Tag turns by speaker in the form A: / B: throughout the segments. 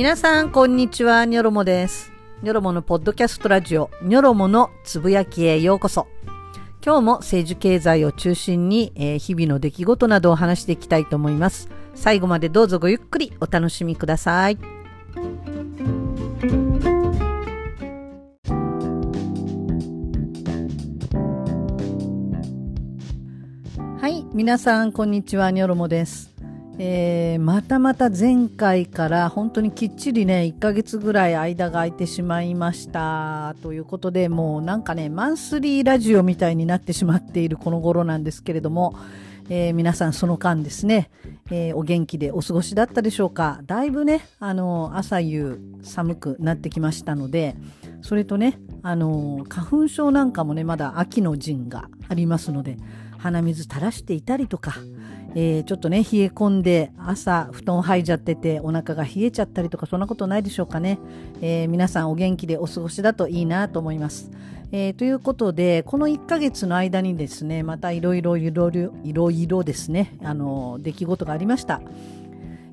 A: 皆さん、こんにちは。ニョロモです。ニョロモのポッドキャストラジオ、ニョロモのつぶやきへようこそ。今日も政治経済を中心に、えー日々の出来事などを話していきたいと思います。最後までどうぞごゆっくりお楽しみください。はい、皆さん、こんにちは。ニョロモです。えーまたまた前回から本当にきっちりね、1ヶ月ぐらい間が空いてしまいました。ということで、もうなんかね、マンスリーラジオみたいになってしまっているこの頃なんですけれども、えー皆さんその間ですね、えーお元気でお過ごしだったでしょうか。だいぶね、あの、朝夕寒くなってきましたので、それとね、あの、花粉症なんかもね、まだ秋の陣がありますので、鼻水垂らしていたりとか、えーちょっとね、冷え込んで朝布団吐いちゃっててお腹が冷えちゃったりとかそんなことないでしょうかね。えー皆さんお元気でお過ごしだといいなと思います。えーということで、この1ヶ月の間にですね、またいろいろいろいろいろですね、あの、出来事がありました。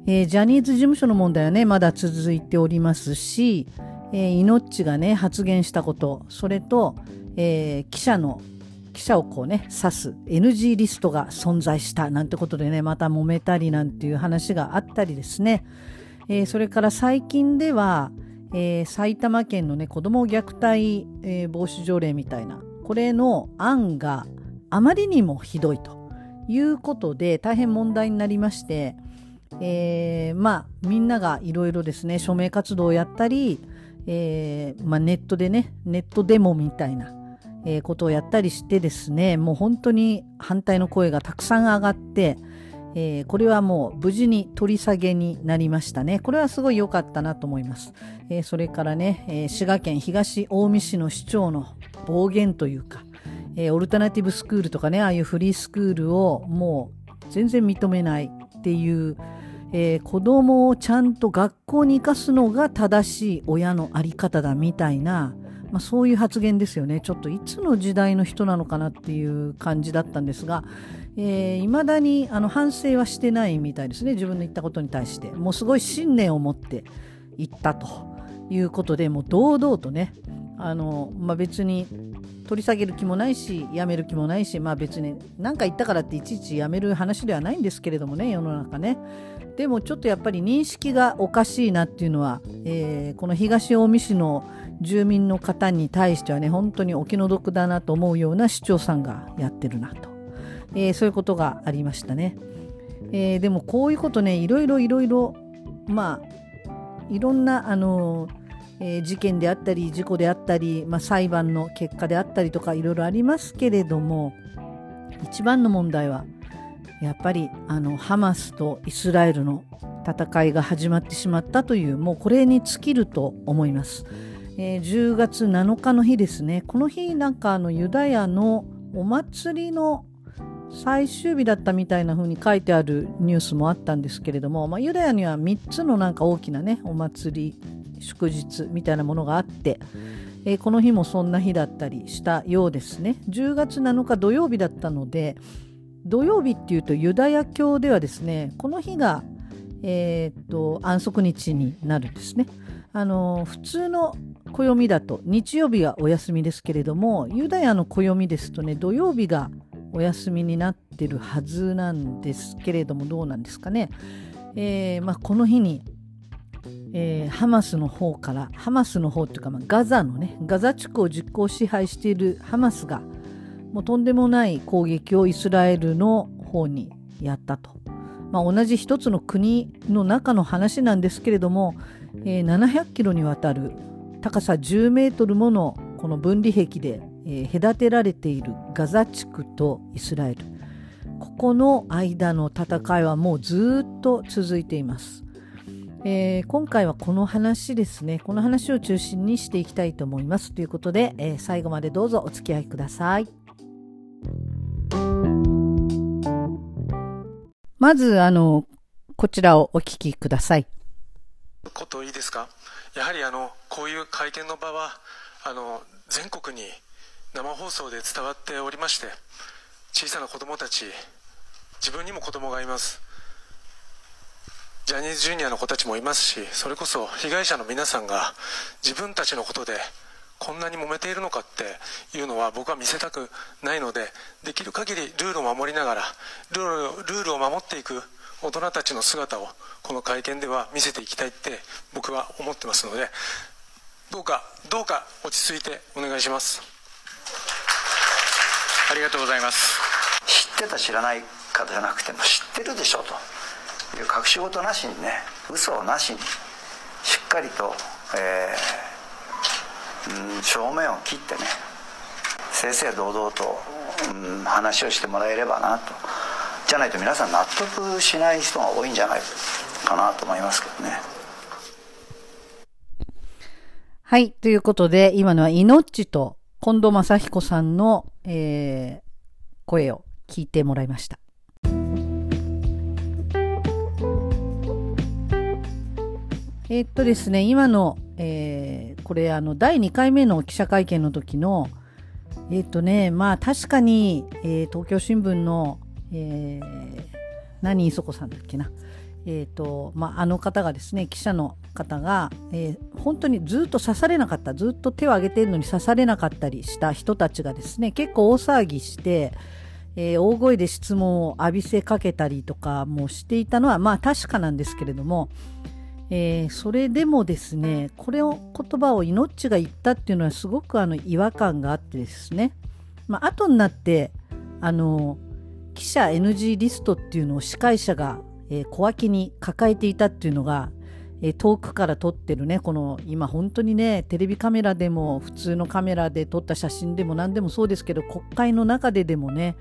A: えージャニーズ事務所の問題はね、まだ続いておりますし、えー、イノッチがね、発言したこと、それと、えー記者の、記者をこうね、指す NG リストが存在したなんてことでね、また揉めたりなんていう話があったりですね。えーそれから最近では、えー埼玉県のね、子供虐待、えー防止条例みたいな、これの案があまりにもひどいということで大変問題になりまして、えーまあみんながいろいろですね署名活動をやったり、えーまあ、ネットでねネットデモみたいな、えーことをやったりしてですねもう本当に反対の声がたくさん上がって、えーこれはもう無事に取り下げになりましたね。これはすごい良かったなと思います、えーそれからね、え滋賀県東近江市の市長の暴言というか、えオルタナティブスクールとかねああいうフリースクールをもう全然認めないっていう、えー子供をちゃんと学校に行かすのが正しい親のあり方だみたいな、まあ、そういう発言ですよね。ちょっといつの時代の人なのかなっていう感じだったんですがいま、えーだにあの反省はしてないみたいですね。自分の言ったことに対して。もうすごい信念を持って言ったということでもう堂々とねあの、まあ、別に取り下げる気もないしやめる気もないしまあ別に何か言ったからっていちいちやめる話ではないんですけれどもね世の中ね。でもちょっとやっぱり認識がおかしいなっていうのは、えーこの東近江市の住民の方に対してはね本当にお気の毒だなと思うような市長さんがやってるなと、えーそういうことがありましたね、えーでもこういうことねいろいろいろいろまあいろんなあのえー事件であったり事故であったり、まあ、裁判の結果であったりとかいろいろありますけれども一番の問題はやっぱりあのハマスとイスラエルの戦いが始まってしまったというもうこれに尽きると思います、えー10月7日の日ですね。この日なんかあのユダヤのお祭りの最終日だったみたいな風に書いてあるニュースもあったんですけれども、まあ、ユダヤには3つのなんか大きなねお祭り祝日みたいなものがあって、えーこの日もそんな日だったりしたようですね。10月7日土曜日だったので土曜日っていうとユダヤ教ではですねこの日が、えーっと安息日になるんですね。あの普通の暦だと日曜日はお休みですけれどもユダヤの暦ですとね土曜日がお休みになってるはずなんですけれどもどうなんですかね、えーまあ、この日に、えーハマスの方からハマスの方っていうか、まあ、ガザのねガザ地区を実効支配しているハマスがもうとんでもない攻撃をイスラエルの方にやったと、まあ、同じ一つの国の中の話なんですけれども、えー700キロにわたる高さ10メートルものこの分離壁で、えー隔てられているガザ地区とイスラエル。ここの間の戦いはもうずっと続いています、えー今回はこの話ですね。この話を中心にしていきたいと思います。ということで、えー最後までどうぞお付き合いください。まずあのこちらをお聞きください。
B: こといいですか？やはりあのこういう会見の場はあの全国に生放送で伝わっておりまして小さな子供たち自分にも子供がいます。ジャニーズジュニアの子たちもいますしそれこそ被害者の皆さんが自分たちのことでこんなに揉めているのかっていうのは僕は見せたくないのでできる限りルールを守りながらルールルールを守っていく大人たちの姿をこの会見では見せていきたいって僕は思ってますのでどうかどうか落ち着いてお願いします。
C: ありがとうございます。
D: 知ってた知らないかじゃなくても知ってるでしょと。いう隠し事なしにね嘘なしにしっかりと、えー、うん、正面を切ってね正々堂々と、うん、話をしてもらえればなとじゃないと皆さん納得しない人が多いんじゃないかなと思いますけどね。
A: はい。ということで、今のはイノッチと近藤正彦さんの、えー、声を聞いてもらいました。えー、っとですね、今の、えー、これあの、第2回目の記者会見の時の、えー、っとね、まあ確かに、えー、東京新聞のえー、何磯子さんだっけな、えーとまあ、あの方がですね記者の方が、えー、本当にずっと刺されなかったずっと手を挙げてるのに刺されなかったりした人たちがですね結構大騒ぎして、えー、大声で質問を浴びせかけたりとかもしていたのはまあ確かなんですけれども、えー、それでもですねこれを言葉を命が言ったっていうのはすごくあの違和感があってですね、まあ後になってあの記者 NG リストっていうのを司会者が、えー、小脇に抱えていたっていうのが、え、遠くから撮ってるね。この今本当にねテレビカメラでも普通のカメラで撮った写真でも何でもそうですけど国会の中ででもね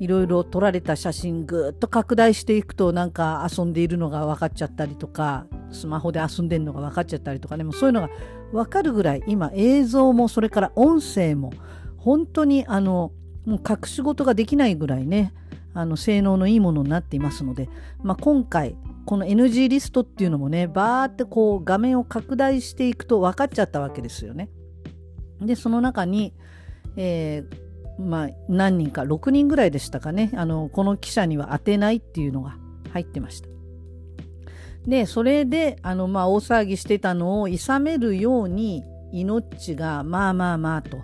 A: いろいろ撮られた写真ぐっと拡大していくとなんか遊んでいるのが分かっちゃったりとかスマホで遊んでるのが分かっちゃったりとかね。もそういうのが分かるぐらい今映像もそれから音声も本当にあのもう隠し事ができないぐらいねあの性能のいいものになっていますので、まあ、今回この NG リストっていうのもねバーってこう画面を拡大していくと分かっちゃったわけですよね。でその中に、えー、まあ、何人か6人ぐらいでしたかねあのこの記者には当てないっていうのが入ってました。でそれであの、まあ、大騒ぎしてたのをいさめるように命がまあまあまあと。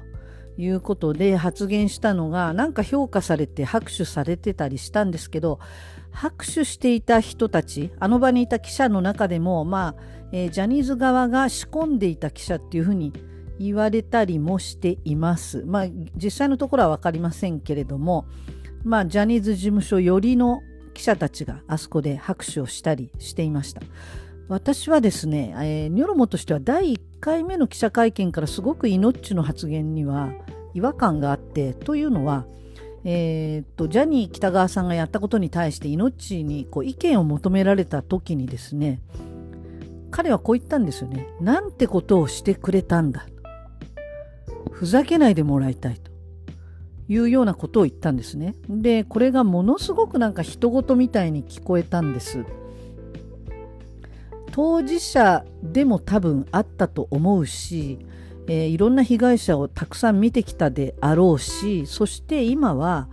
A: いうことで発言したのがなんか評価されて拍手されてたりしたんですけど拍手していた人たちあの場にいた記者の中でもまあ、えー、ジャニーズ側が仕込んでいた記者っていうふうに言われたりもしています。まあ実際のところは分かりませんけれどもまあジャニーズ事務所寄りの記者たちがあそこで拍手をしたりしていました。私はですね、えー、ニョロモとしては第1回目の記者会見からすごくイノッチの発言には違和感があってというのは、えー、っとジャニー喜多川さんがやったことに対してイノッチにこう意見を求められた時にですね彼はこう言ったんですよね。なんてことをしてくれたんだ。ふざけないでもらいたいというようなことを言ったんですね。で、これがものすごくなんか人事みたいに聞こえたんです。当事者でも多分あったと思うし、えー、いろんな被害者をたくさん見てきたであろうしそして今は、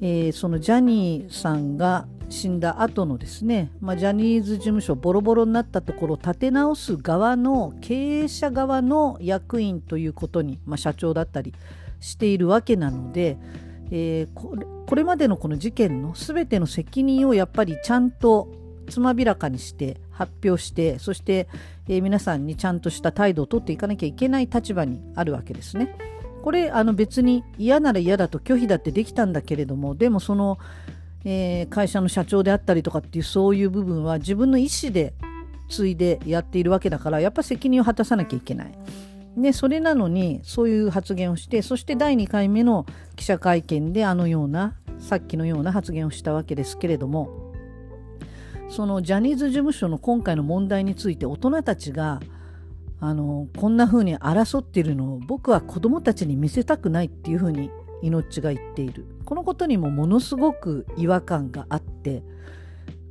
A: えー、そのジャニーさんが死んだ後のですね、まあ、ジャニーズ事務所ボロボロになったところを立て直す側の経営者側の役員ということに、まあ、社長だったりしているわけなので、えー、これこれまでのこの事件の全ての責任をやっぱりちゃんとつまびらかにして発表してそして、えー、皆さんにちゃんとした態度をとっていかなきゃいけない立場にあるわけですね。これあの別に嫌なら嫌だと拒否だってできたんだけれどもでもその、えー、会社の社長であったりとかっていうそういう部分は自分の意思で継いでやっているわけだからやっぱ責任を果たさなきゃいけない。でそれなのにそういう発言をしてそして第2回目の記者会見であのようなさっきのような発言をしたわけですけれどもそのジャニーズ事務所の今回の問題について大人たちがあのこんな風に争っているのを僕は子どもたちに見せたくないっていう風に命が言っている。このことにもものすごく違和感があって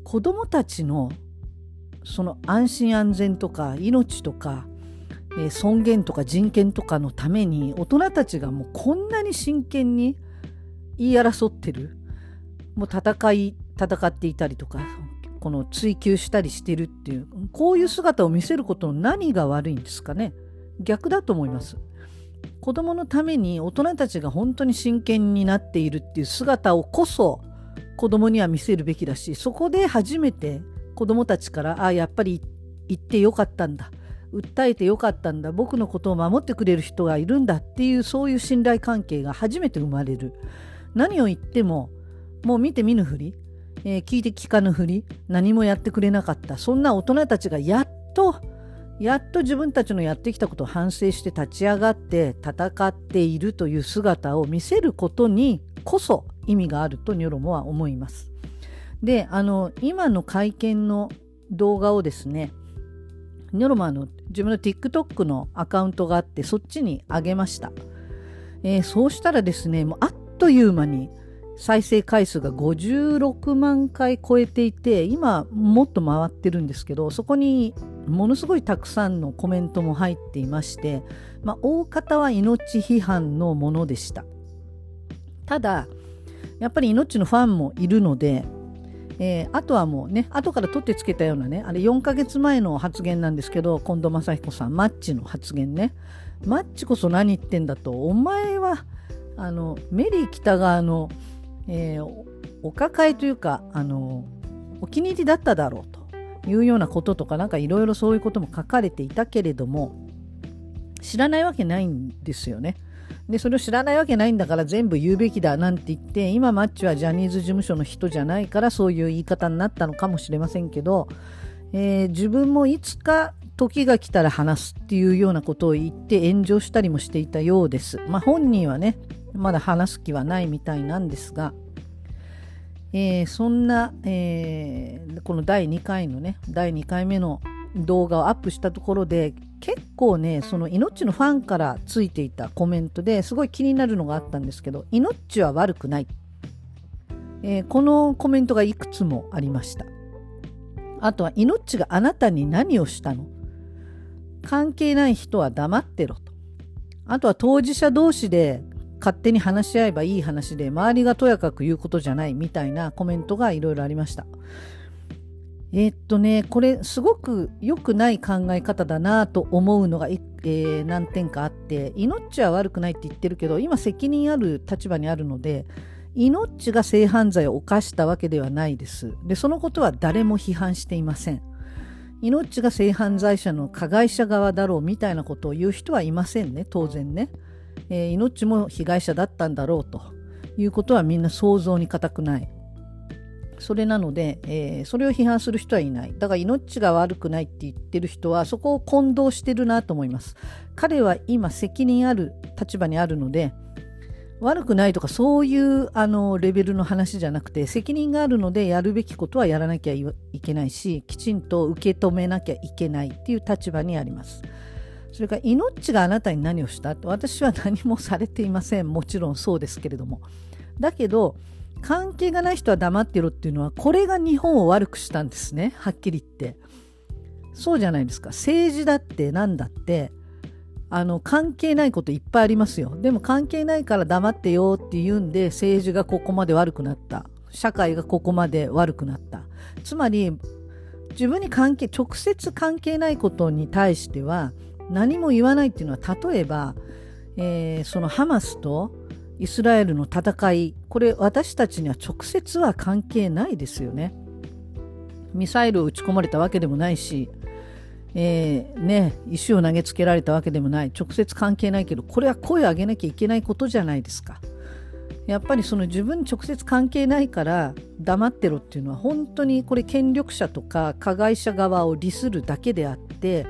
A: 子どもたちのその安心安全とか命とか、尊厳とか人権とかのために大人たちがもうこんなに真剣に言い争ってる。もう戦い戦っていたりとかこの追求したりしてるっていうこういう姿を見せることの何が悪いんですかね。逆だと思います。子供のために大人たちが本当に真剣になっているっていう姿をこそ子供には見せるべきだしそこで初めて子供たちからあやっぱり行ってよかったんだ。訴えてよかったんだ。僕のことを守ってくれる人がいるんだっていうそういう信頼関係が初めて生まれる。何を言ってももう見て見ぬふり、えー、聞いて聞かぬふり何もやってくれなかったそんな大人たちがやっとやっと自分たちのやってきたことを反省して立ち上がって戦っているという姿を見せることにこそ意味があるとニョロモは思います。であの今の会見の動画をですねニョロマの自分の TikTok のアカウントがあってそっちに上げました、えー、そうしたらですねもうあっという間に再生回数が56万回超えていて今もっと回ってるんですけどそこにものすごいたくさんのコメントも入っていまして、まあ、大方は命批判のものでした。ただやっぱり命のファンもいるので、えー、あとはもうね後から取ってつけたようなねあれ4ヶ月前の発言なんですけど近藤正彦さんマッチの発言ね。マッチこそ何言ってんだとお前はあのメリー北川のえー、お抱えというかあのお気に入りだっただろうというようなこととかなんかいろいろそういうことも書かれていたけれども知らないわけないんですよね。でそれを知らないわけないんだから全部言うべきだなんて言って今マッチはジャニーズ事務所の人じゃないからそういう言い方になったのかもしれませんけど、えー、自分もいつか時が来たら話すっていうようなことを言って炎上したりもしていたようです。まあ、本人はねまだ話す気はないみたいなんですが、えー、そんな、えー、この第2回のね第2回目の動画をアップしたところで結構ねその命のファンからついていたコメントですごい気になるのがあったんですけど命は悪くない、えー、このコメントがいくつもありました。あとは命があなたに何をしたの？関係ない人は黙ってろと。あとは当事者同士で勝手に話し合えばいい話で周りがとやかく言うことじゃないみたいなコメントがいろいろありました。えー、っとねこれすごく良くない考え方だなと思うのが、えー、何点かあって命は悪くないって言ってるけど今責任ある立場にあるので命が性犯罪を犯したわけではないです。でそのことは誰も批判していません。命が性犯罪者の加害者側だろうみたいなことを言う人はいませんね当然ね。えー、命も被害者だったんだろうということはみんな想像に難くない。それなので、えー、それを批判する人はいない。だから命が悪くないって言ってる人はそこを混同してるなと思います。彼は今責任ある立場にあるので、悪くないとかそういうあのレベルの話じゃなくて責任があるのでやるべきことはやらなきゃいけないしきちんと受け止めなきゃいけないっていう立場にあります。それから命があなたに何をした？って私は何もされていません。もちろんそうですけれども。だけど関係がない人は黙ってろっていうのはこれが日本を悪くしたんですね。はっきり言って。そうじゃないですか。政治だって何だってあの関係ないこといっぱいありますよ。でも関係ないから黙ってよって言うんで政治がここまで悪くなった。社会がここまで悪くなった。つまり自分に関係直接関係ないことに対しては何も言わないっていうのは例えば、えー、そのハマスとイスラエルの戦いこれ私たちには直接は関係ないですよね。ミサイルを撃ち込まれたわけでもないし、えー、ね、石を投げつけられたわけでもない直接関係ないけどこれは声を上げなきゃいけないことじゃないですか。やっぱりその自分に直接関係ないから黙ってろっていうのは本当にこれ権力者とか加害者側を利するだけであって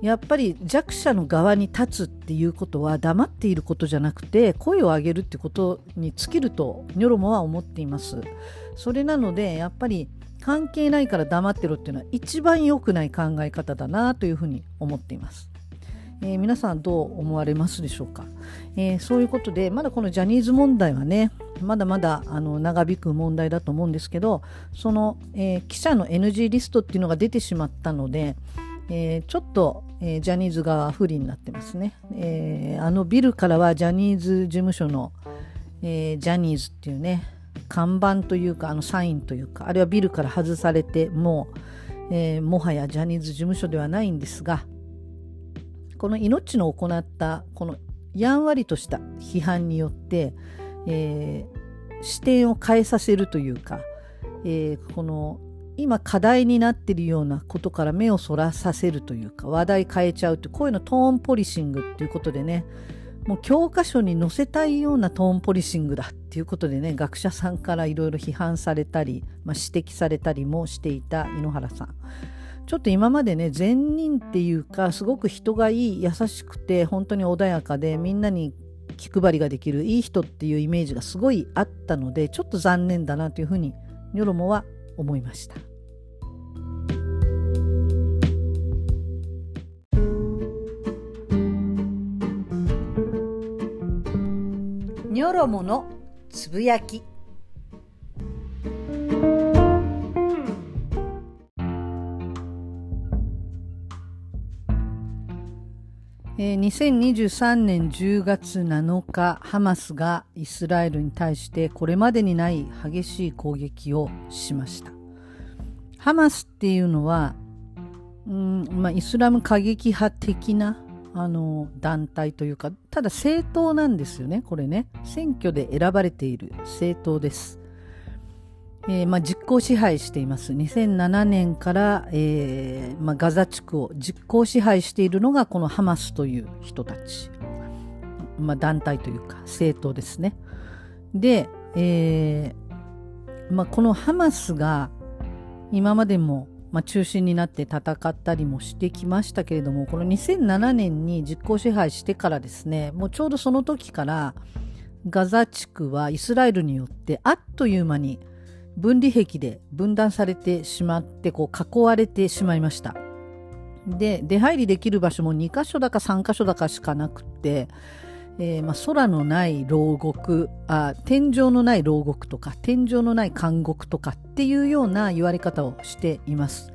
A: やっぱり弱者の側に立つっていうことは黙っていることじゃなくて声を上げるってことに尽きるとニョロモは思っています。それなのでやっぱり関係ないから黙ってろっていうのは一番良くない考え方だなというふうに思っています、えー、皆さんどう思われますでしょうか、えー、そういうことでまだこのジャニーズ問題はねまだまだあの長引く問題だと思うんですけどその、えー、記者の NG リストっていうのが出てしまったのでえー、ちょっと、えー、ジャニーズ側不利になってますね、えー、あのビルからはジャニーズ事務所の、えジャニーズっていうね看板というかあのサインというかあるいはビルから外されてもう、え、もはやジャニーズ事務所ではないんですがこの命の行ったこのやんわりとした批判によって、え、視点を変えさせるというか、えー、この今課題になってるようなことから目をそらさせるというか話題変えちゃうってこういうのトーンポリシングっていうことでねもう教科書に載せたいようなトーンポリシングだっていうことでね学者さんからいろいろ批判されたり、まあ、指摘されたりもしていた井ノ原さんちょっと今までね善人っていうかすごく人がいい優しくて本当に穏やかでみんなに気配りができるいい人っていうイメージがすごいあったのでちょっと残念だなというふうにニョロモは思いました。ニョロモのつぶやき。えー、2023年10月7日ハマスがイスラエルに対してこれまでにない激しい攻撃をしました。ハマスっていうのはうん、まあ、イスラム過激派的なあの団体というかただ政党なんですよねこれね。選挙で選ばれている政党です。えー、まあ、実効支配しています。2007年から、えーまあ、ガザ地区を実効支配しているのがこのハマスという人たち、まあ、団体というか政党ですね。で、えーま、このハマスが今までも、まあ、中心になって戦ったりもしてきましたけれどもこの2007年に実効支配してからですねもうちょうどその時からガザ地区はイスラエルによってあっという間に分離壁で分断されてしまってこう囲われてしまいました。で出入りできる場所も2箇所だか3箇所だかしかなくて、えー、まあ、空のない牢獄あ天井のない牢獄とか天井のない監獄とかっていうような言われ方をしています。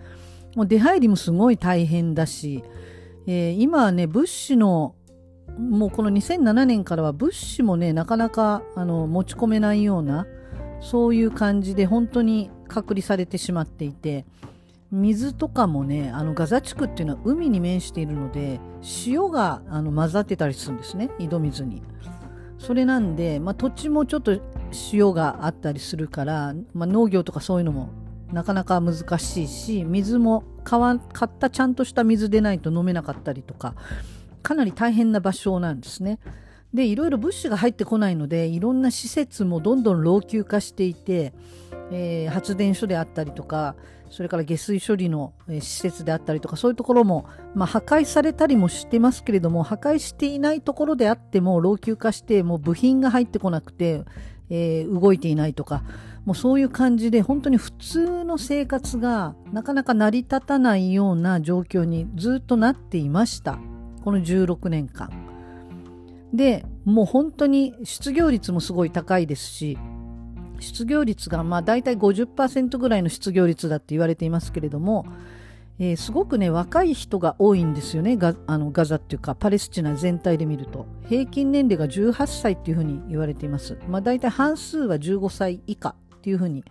A: もう出入りもすごい大変だし、えー、今はね物資のもうこの2007年からは物資もねなかなかあの持ち込めないようなそういう感じで本当に隔離されてしまっていて水とかもねあのガザ地区っていうのは海に面しているので塩があの混ざってたりするんですね井戸水に。それなんで、まあ、土地もちょっと塩があったりするから、まあ、農業とかそういうのもなかなか難しいし水も買ったちゃんとした水でないと飲めなかったりとかかなり大変な場所なんですね。でいろいろ物資が入ってこないのでいろんな施設もどんどん老朽化していて、えー、発電所であったりとかそれから下水処理の施設であったりとかそういうところも、まあ、破壊されたりもしてますけれども破壊していないところであっても老朽化してもう部品が入ってこなくて、えー、動いていないとかもうそういう感じで本当に普通の生活がなかなか成り立たないような状況にずっとなっていましたこの16年間。でもう本当に失業率もすごい高いですし失業率がまあ大体50%ぐらいの失業率だって言われていますけれども、えー、すごくね若い人が多いんですよねガあのガザっていうかパレスチナ全体で見ると。平均年齢が18歳っていうふうに言われています、まあ、大体半数は15歳以下っていうふうに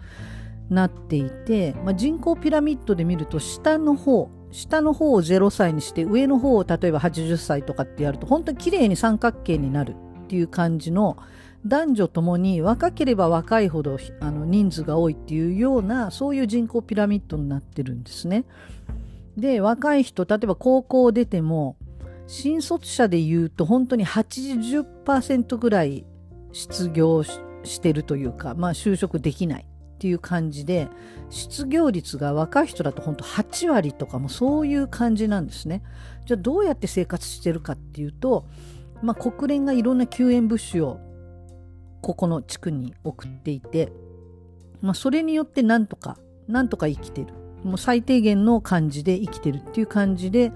A: なっていて、まあ、人口ピラミッドで見ると下の方下の方を0歳にして上の方を例えば80歳とかってやると本当に綺麗に三角形になるっていう感じの男女ともに若ければ若いほどあの人数が多いっていうようなそういう人口ピラミッドになってるんですね。で若い人例えば高校を出ても新卒者でいうと本当に80%ぐらい失業してるというか、まあ、就職できないっていう感じで失業率が若い人だと本当8割とかもそういう感じなんですね。じゃあどうやって生活してるかっていうと、まあ、国連がいろんな救援物資をここの地区に送っていて、まあ、それによってなんとかなんとか生きてる。もう最低限の感じで生きてるっていう感じで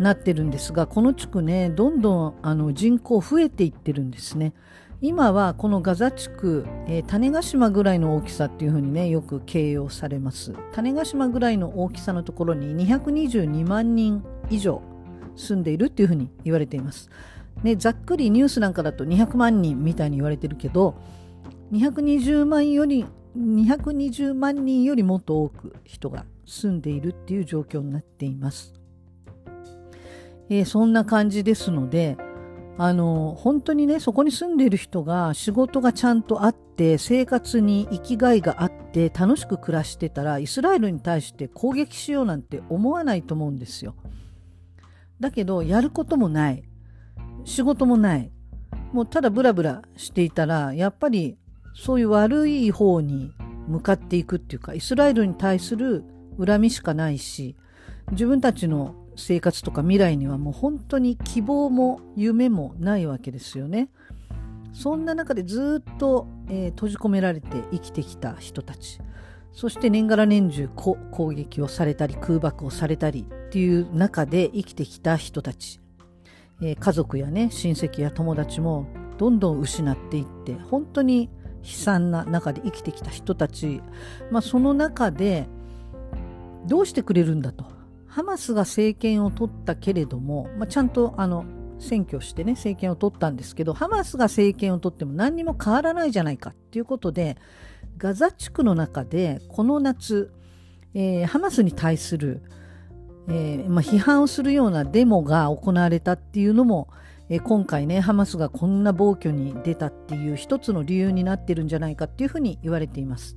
A: なってるんですがこの地区ねどんどんあの人口増えていってるんですね。今はこのガザ地区、えー、種子島ぐらいの大きさっていうふうにねよく形容されます。種子島ぐらいの大きさのところに222万人以上住んでいるっていうふうに言われています、ね、ざっくりニュースなんかだと200万人みたいに言われてるけど220万より220万人よりもっと多く人が住んでいるっていう状況になっています。えー、そんな感じですのであの本当にねそこに住んでいる人が仕事がちゃんとあって生活に生きがいがあって楽しく暮らしてたらイスラエルに対して攻撃しようなんて思わないと思うんですよ。だけどやることもない仕事もない。もうただブラブラしていたらやっぱりそういう悪い方に向かっていくっていうかイスラエルに対する恨みしかないし自分たちの生活とか未来にはもう本当に希望も夢もないわけですよね。そんな中でずっと、えー、閉じ込められて生きてきた人たち。そして年がら年中攻撃をされたり空爆をされたりっていう中で生きてきた人たち、えー、家族やね親戚や友達もどんどん失っていって本当に悲惨な中で生きてきた人たち、まあ、その中でどうしてくれるんだと。ハマスが政権を取ったけれども、まあ、ちゃんとあの選挙してね政権を取ったんですけどハマスが政権を取っても何にも変わらないじゃないかっていうことでガザ地区の中でこの夏、えー、ハマスに対する、えー、まあ、批判をするようなデモが行われたっていうのも、えー、今回ねハマスがこんな暴挙に出たっていう一つの理由になってるんじゃないかっていうふうに言われています。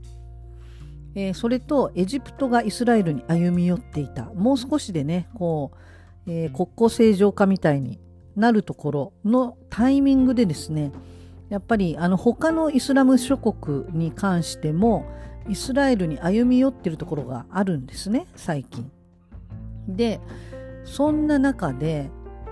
A: えー、それとエジプトがイスラエルに歩み寄っていたもう少しでねこう、えー、国交正常化みたいになるところのタイミングでですねやっぱりあの他のイスラム諸国に関してもイスラエルに歩み寄ってるところがあるんですね最近。でそんな中で、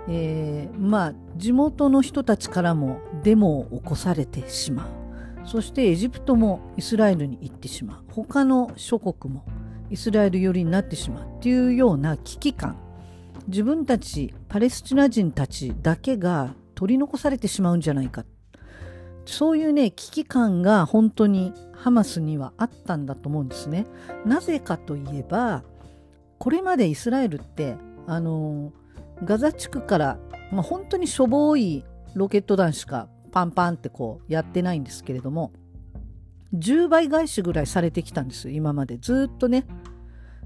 A: えー、まあ地元の人たちからもデモを起こされてしまう。そしてエジプトもイスラエルに行ってしまう他の諸国もイスラエル寄りになってしまうっていうような危機感自分たちパレスチナ人たちだけが取り残されてしまうんじゃないかそういうね危機感が本当にハマスにはあったんだと思うんですね。なぜかといえばこれまでイスラエルってあのガザ地区から、まあ、本当にしょぼいロケット弾しかパンパンってこうやってないんですけれども10倍返しぐらいされてきたんですよ今まで。ずっとね、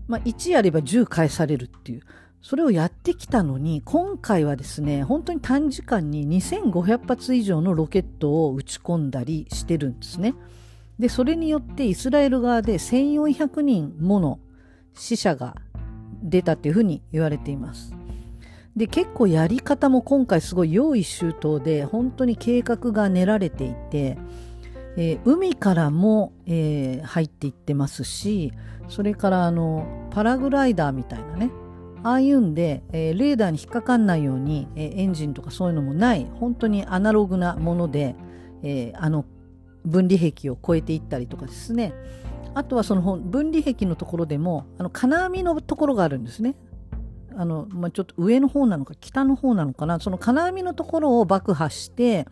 A: まあ、1やれば10返されるっていう。それをやってきたのに今回はですね本当に短時間に2500発以上のロケットを撃ち込んだりしてるんですね。でそれによってイスラエル側で1400人もの死者が出たっていうふうに言われています。で結構やり方も今回すごい用意周到で本当に計画が練られていて、えー、海からも、えー、入っていってますしそれからあのパラグライダーみたいなねああいうんで、えー、レーダーに引っかかんないように、えエンジンとかそういうのもない本当にアナログなもので、えあの分離壁を越えていったりとかですね。あとはその分離壁のところでもあの金網のところがあるんですね。あの、まあ、ちょっと上の方なのか北の方なのかな。その金網のところを爆破して、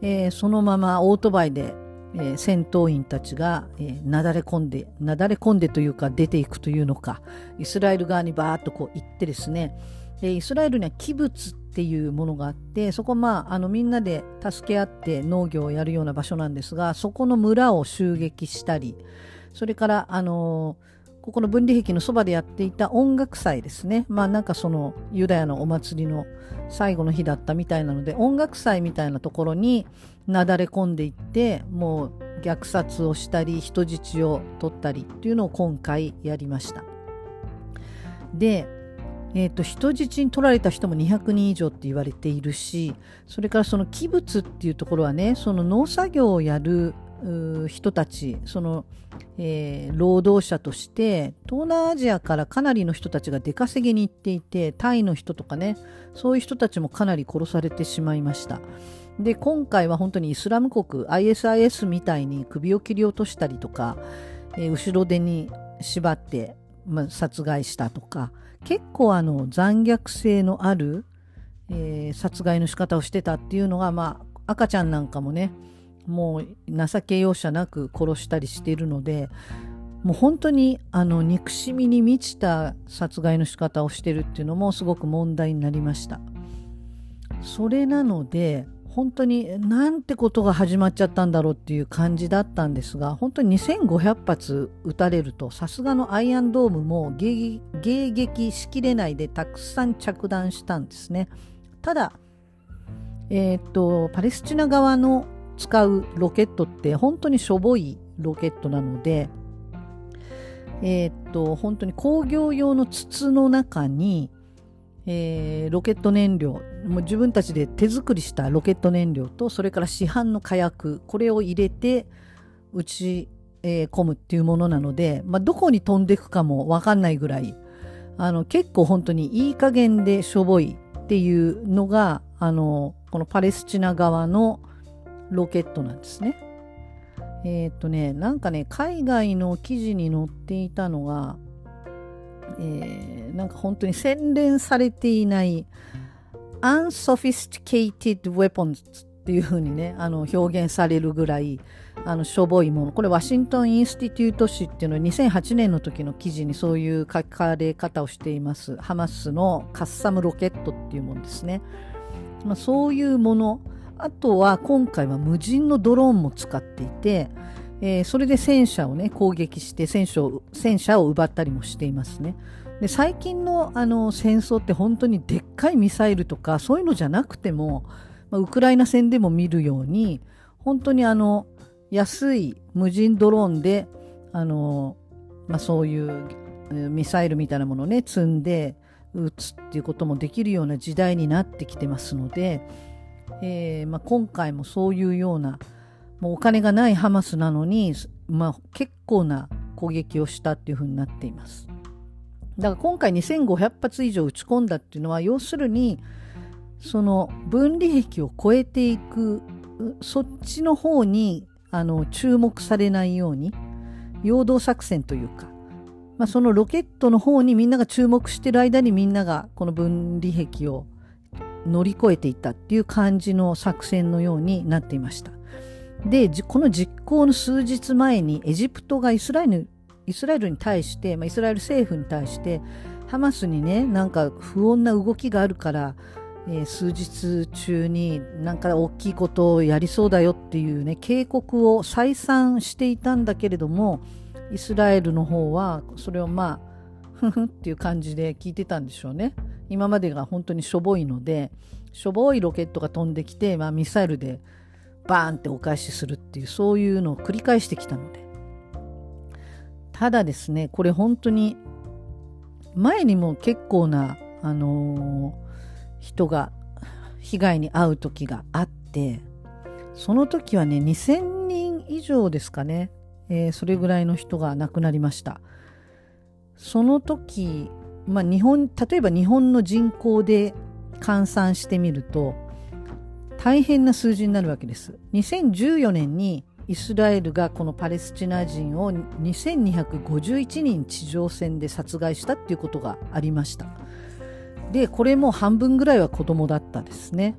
A: えー、そのままオートバイで、えー、戦闘員たちが、えー、なだれ込んでなだれ込んでというか出ていくというのか。イスラエル側にバーッとこう行ってですね。でイスラエルには器物っていうものがあってそこまああのみんなで助け合って農業をやるような場所なんですがそこの村を襲撃したりそれからあのここの分離壁のそばでやっていた音楽祭ですね。まあなんかそのユダヤのお祭りの最後の日だったみたいなので、音楽祭みたいなところになだれ込んでいって、もう虐殺をしたり、人質を取ったりっていうのを今回やりました。で、えーと、人質に取られた人も200人以上って言われているしそれからその器物っていうところはねその農作業をやる人たちその、えー、労働者として東南アジアからかなりの人たちが出稼ぎに行っていてタイの人とかねそういう人たちもかなり殺されてしまいました。で今回は本当にイスラム国 ISIS みたいに首を切り落としたりとか、えー、後ろ手に縛って、まあ、殺害したとか結構あの残虐性のある、えー、殺害の仕方をしてたっていうのが、まあ、赤ちゃんなんかもねもう情け容赦なく殺したりしているのでもう本当にあの憎しみに満ちた殺害の仕方をしてるっていうのもすごく問題になりました。それなので本当になんてことが始まっちゃったんだろうっていう感じだったんですが本当に2500発撃たれるとさすがのアイアンドームも迎撃しきれないでたくさん着弾したんですね。ただえー、っとパレスチナ側の使うロケットって本当にしょぼいロケットなのでえー、っと本当に工業用の筒の中にえー、ロケット燃料もう自分たちで手作りしたロケット燃料とそれから市販の火薬これを入れて打ち、えー、込むっていうものなので、まあ、どこに飛んでいくかも分かんないぐらいあの結構本当にいい加減でしょぼいっていうのがあのこのパレスチナ側のロケットなんですね。えー、っとねなんかね海外の記事に載っていたのがえー、なんか本当に洗練されていない unsophisticated weapons っていう風にねあの表現されるぐらいあのしょぼいもの。これワシントン・インスティテュート誌っていうのは2008年の時の記事にそういう書かれ方をしています。ハマスのカッサムロケットっていうものですね、まあ、そういうもの。あとは今回は無人のドローンも使っていてえー、それで戦車をね攻撃して戦車を戦車を奪ったりもしていますね。で最近のあの戦争って本当にでっかいミサイルとかそういうのじゃなくても、まあ、ウクライナ戦でも見るように本当にあの安い無人ドローンであの、まあ、そういうミサイルみたいなものをね積んで撃つっていうこともできるような時代になってきてますので、えーまあ、今回もそういうようなもうお金がないハマスなのに、まあ、結構な攻撃をしたっていうふうになっています。だから今回2500発以上撃ち込んだっていうのは要するにその分離壁を越えていくそっちの方にあの注目されないように陽動作戦というか、まあ、そのロケットの方にみんなが注目してる間にみんながこの分離壁を乗り越えていったっていう感じの作戦のようになっていました。でこの実行の数日前にエジプトがイスラエルイスラエルに対して、まあ、イスラエル政府に対してハマスにねなんか不穏な動きがあるから、えー、数日中になんか大きいことをやりそうだよっていうね警告を再三していたんだけれどもイスラエルの方はそれをまあふふっていう感じで聞いてたんでしょうね。今までが本当にしょぼいのでしょぼいロケットが飛んできて、まあ、ミサイルでバーンってお返しするっていうそういうのを繰り返してきたので。ただですねこれ本当に前にも結構な、あのー、人が被害に遭う時があってその時はね2000人以上ですかね、えー、それぐらいの人が亡くなりました。その時、まあ、日本例えば日本の人口で換算してみると大変な数字になるわけです。2014年にイスラエルがこのパレスチナ人を2251人地上戦で殺害したっていうことがありました。で、これも半分ぐらいは子供だったですね。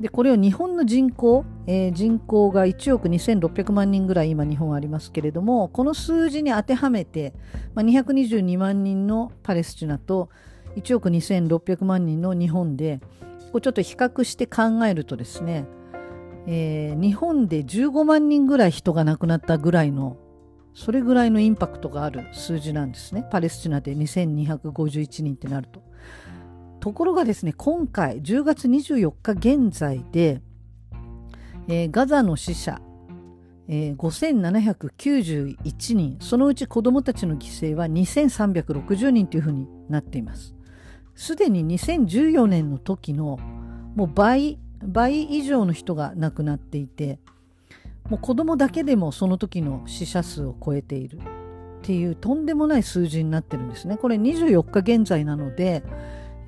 A: で、これを日本の人口、えー、人口が1億2600万人ぐらい今日本ありますけれども、この数字に当てはめて、まあ、222万人のパレスチナと1億2600万人の日本で、こうちょっと比較して考えるとですね、えー、日本で15万人ぐらい人が亡くなったぐらいのそれぐらいのインパクトがある数字なんですねパレスチナで2251人ってなると。ところがですね今回10月24日現在で、えー、ガザの死者、えー、5791人そのうち子どもたちの犠牲は2360人というふうになっています。すでに2014年の時のもう倍倍以上の人が亡くなっていてもう子供だけでもその時の死者数を超えているっていうとんでもない数字になってるんですね。これ24日現在なので、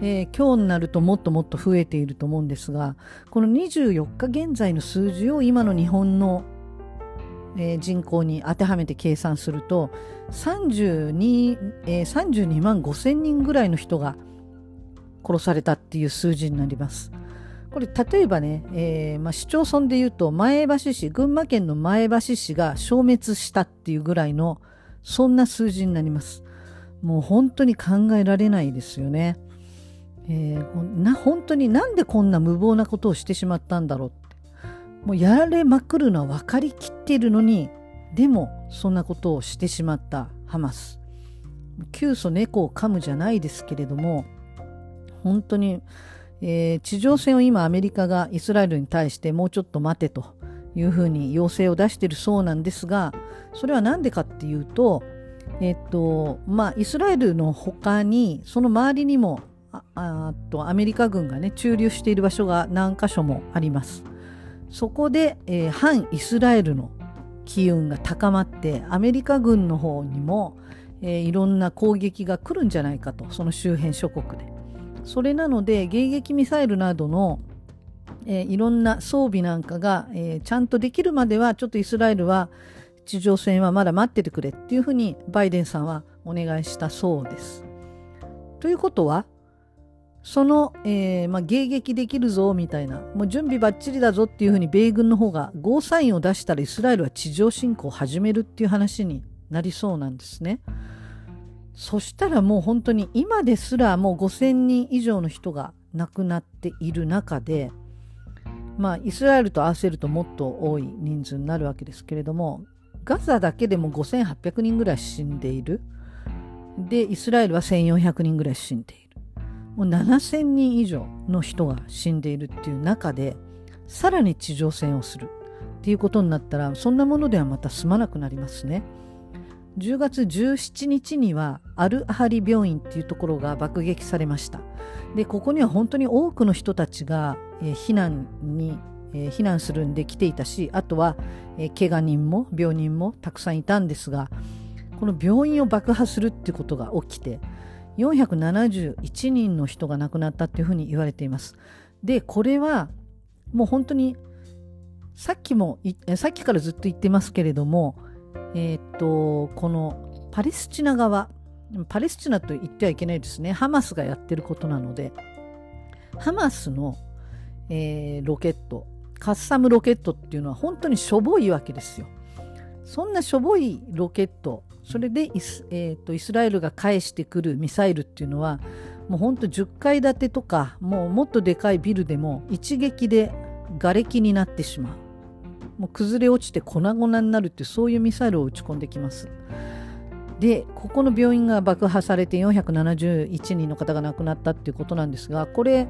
A: えー、今日になるともっともっと増えていると思うんですがこの24日現在の数字を今の日本の、えー、人口に当てはめて計算すると32、えー、32万5千人ぐらいの人が殺されたっていう数字になります。これ例えばね、えー、まあ、市町村で言うと前橋市群馬県の前橋市が消滅したっていうぐらいのそんな数字になりますもう本当に考えられないですよね、えー、な本当になんでこんな無謀なことをしてしまったんだろうって。もうやられまくるのは分かりきっているのにでもそんなことをしてしまったハマス。急祖猫を噛むじゃないですけれども本当に、えー、地上戦を今アメリカがイスラエルに対してもうちょっと待てというふうに要請を出しているそうなんですがそれは何でかっていうとえっとまあイスラエルの他にその周りにもあとアメリカ軍がね駐留している場所が何箇所もありますそこで、えー、反イスラエルの機運が高まってアメリカ軍の方にも、えー、いろんな攻撃が来るんじゃないかとその周辺諸国でそれなので迎撃ミサイルなどの、えー、いろんな装備なんかが、えー、ちゃんとできるまではちょっとイスラエルは地上戦はまだ待っててくれっていうふうにバイデンさんはお願いしたそうです。ということはその、えーまあ、迎撃できるぞみたいなもう準備ばっちりだぞっていうふうに米軍の方がゴーサインを出したらイスラエルは地上侵攻を始めるっていう話になりそうなんですね。そしたらもう本当に今ですらもう5000人以上の人が亡くなっている中でまあイスラエルと合わせるともっと多い人数になるわけですけれどもガザだけでも5800人ぐらい死んでいるでイスラエルは1400人ぐらい死んでいるもう7000人以上の人が死んでいるっていう中でさらに地上戦をするっていうことになったらそんなものではまた済まなくなりますね。10月17日にはアル・アハリ病院っていうところが爆撃されましたでここには本当に多くの人たちが、避難に、避難するんで来ていたしあとは、えー、怪我人も病人もたくさんいたんですがこの病院を爆破するってことが起きて471人の人が亡くなったっていうふうに言われています。でこれはもう本当にさっきもさっきからずっと言ってますけれどもえー、っとこのパレスチナ側パレスチナと言ってはいけないですね。ハマスがやってることなのでハマスの、えー、ロケットカッサムロケットっていうのは本当にしょぼいわけですよ。そんなしょぼいロケットそれでイス,、えーと、イスラエルが返してくるミサイルっていうのはもうほんと10階建てとかもうもっとでかいビルでも一撃で瓦礫になってしまうもう崩れ落ちて粉々になるってそういうミサイルを撃ち込んできます。でここの病院が爆破されて471人の方が亡くなったっていうことなんですがこれ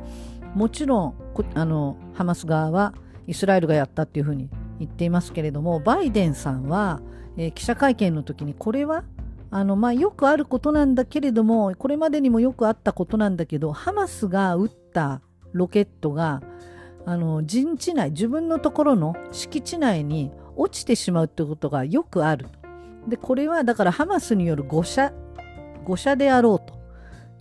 A: もちろんあのハマス側はイスラエルがやったっていうふうに言っていますけれどもバイデンさんは、えー、記者会見の時にこれはあの、まあ、よくあることなんだけれどもこれまでにもよくあったことなんだけどハマスが撃ったロケットがあの陣地内自分のところの敷地内に落ちてしまうってことがよくある。でこれはだからハマスによる誤射誤射であろうと。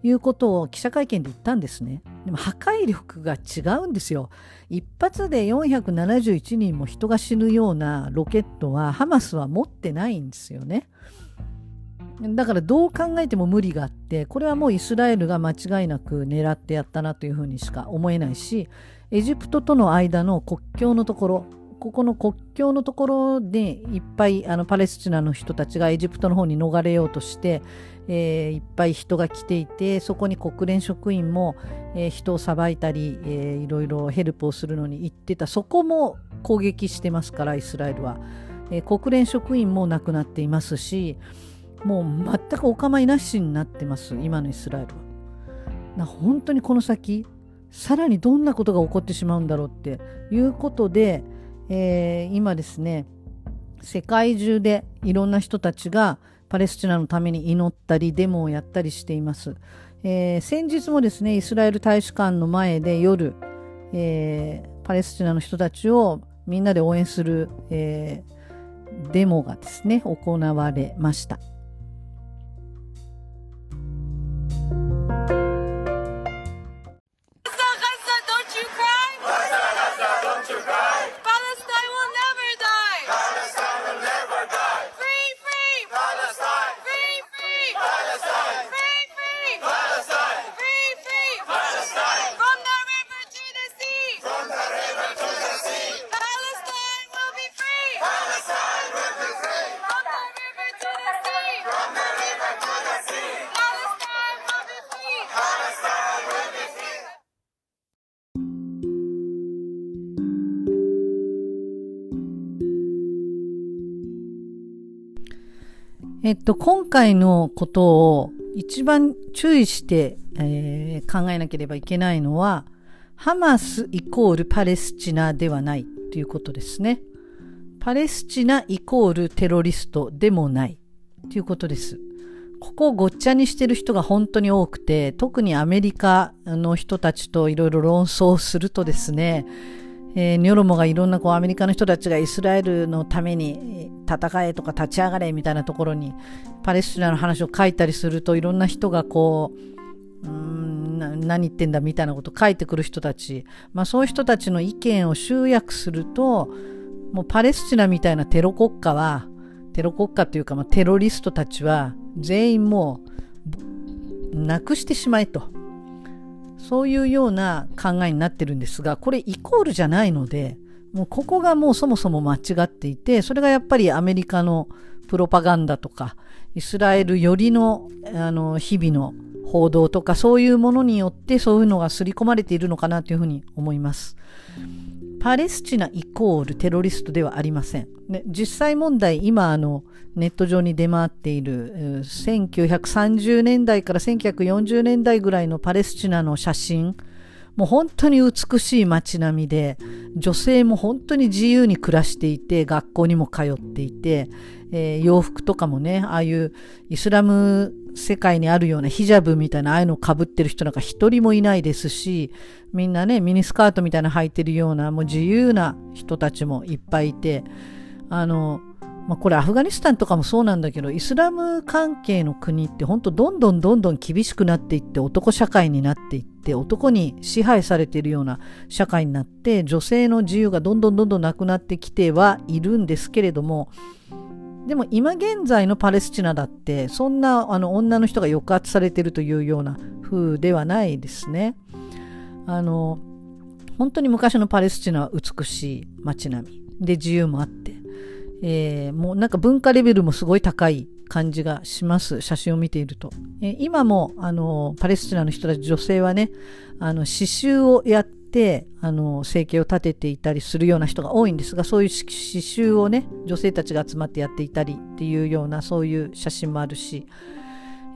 A: いうことを記者会見で言ったんですね。でも破壊力が違うんですよ。一発で471人も人が死ぬようなロケットはハマスは持ってないんですよね。だからどう考えても無理があってこれはもうイスラエルが間違いなく狙ってやったなというふうにしか思えないしエジプトとの間の国境のところここの国境のところでいっぱいあのパレスチナの人たちがエジプトの方に逃れようとして、えー、いっぱい人が来ていてそこに国連職員も、えー、人をさばいたり、えー、いろいろヘルプをするのに行ってたそこも攻撃してますからイスラエルは、えー、国連職員も亡くなっていますしもう全くお構いなしになってます今のイスラエルは。な本当にこの先さらにどんなことが起こってしまうんだろうっていうことで、えー、今ですね世界中でいろんな人たちがパレスチナのために祈ったりデモをやったりしています、えー、先日もですねイスラエル大使館の前で夜、えー、パレスチナの人たちをみんなで応援する、えデモがですね行われました。えっと、今回のことを一番注意して、えー、考えなければいけないのは、ハマスイコールパレスチナではないということですね。パレスチナイコールテロリストでもないということです。ここをごっちゃにしてる人が本当に多くて、特にアメリカの人たちといろいろ論争するとですね、えー、ニョロモがいろんなこうアメリカの人たちがイスラエルのために戦えとか立ち上がれみたいなところにパレスチナの話を書いたりするといろんな人がこううん何言ってんだみたいなこと書いてくる人たち、まあ、そういう人たちの意見を集約するともうパレスチナみたいなテロ国家はテロ国家というか、まあ、テロリストたちは全員もうなくしてしまえと。そういうような考えになってるんですが、これイコールじゃないので、もうここがもうそもそも間違っていて、それがやっぱりアメリカのプロパガンダとか、イスラエル寄りのあの日々の報道とかそういうものによってそういうのが刷り込まれているのかなというふうに思います。パレスチナイコールテロリストではありません。ね、実際問題、今あのネット上に出回っている1930年代から1940年代ぐらいのパレスチナの写真、もう本当に美しい街並みで、女性も本当に自由に暮らしていて、学校にも通っていて、えー、洋服とかもね、ああいうイスラム世界にあるようなヒジャブみたいなああいうのを被ってる人なんか一人もいないですし、みんなね、ミニスカートみたいな履いてるようなもう自由な人たちもいっぱいいて、あの、まあ、これアフガニスタンとかもそうなんだけど、イスラム関係の国って本当どんどんどんどん厳しくなっていって男社会になっていって男に支配されているような社会になって女性の自由がどんどんどんどんなくなってきてはいるんですけれども、でも今現在のパレスチナだってそんなあの女の人が抑圧されてるというような風ではないですね。あの本当に昔のパレスチナは美しい街並み。で自由もあって、えー、もうなんか文化レベルもすごい高い感じがします。写真を見ていると、えー、今もあのパレスチナの人たち女性はねあの刺繍をやっててあの生計を立てていたりするような人が多いんですがそういう刺繍をね女性たちが集まってやっていたりっていうようなそういう写真もあるし、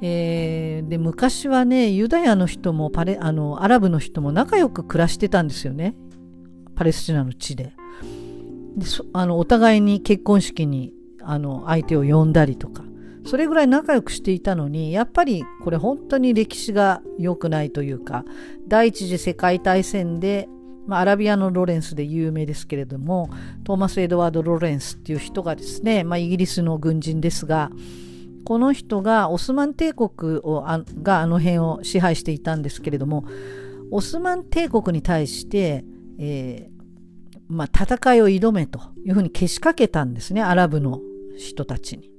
A: えー、で昔はねユダヤの人もパレあのアラブの人も仲良く暮らしてたんですよね。パレスチナの地で。であのお互いに結婚式にあの相手を呼んだりとか。それぐらい仲良くしていたのに、やっぱりこれ本当に歴史が良くないというか、第一次世界大戦で、まあ、アラビアのロレンスで有名ですけれども、トーマス・エドワード・ロレンスっていう人がですね、まあ、イギリスの軍人ですが、この人がオスマン帝国をあがあの辺を支配していたんですけれども、オスマン帝国に対して、えーまあ、戦いを挑めというふうにけしかけたんですね、アラブの人たちに。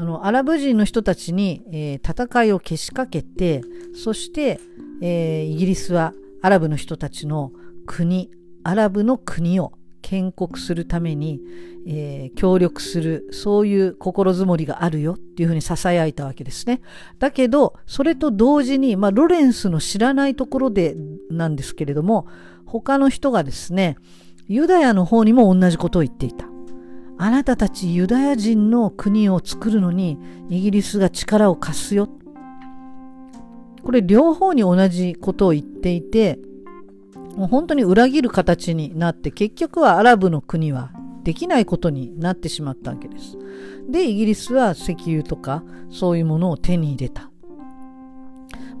A: あの、アラブ人の人たちに、えー、戦いをけしかけて、そして、えー、イギリスはアラブの人たちの国、アラブの国を建国するために、えー、協力する、そういう心づもりがあるよっていうふうに囁いたわけですね。だけど、それと同時に、まあ、ロレンスの知らないところでなんですけれども、他の人がですね、ユダヤの方にも同じことを言っていた。あなたたちユダヤ人の国を作るのにイギリスが力を貸すよ。これ両方に同じことを言っていて、もう本当に裏切る形になって結局はアラブの国はできないことになってしまったわけです。で、イギリスは石油とかそういうものを手に入れた。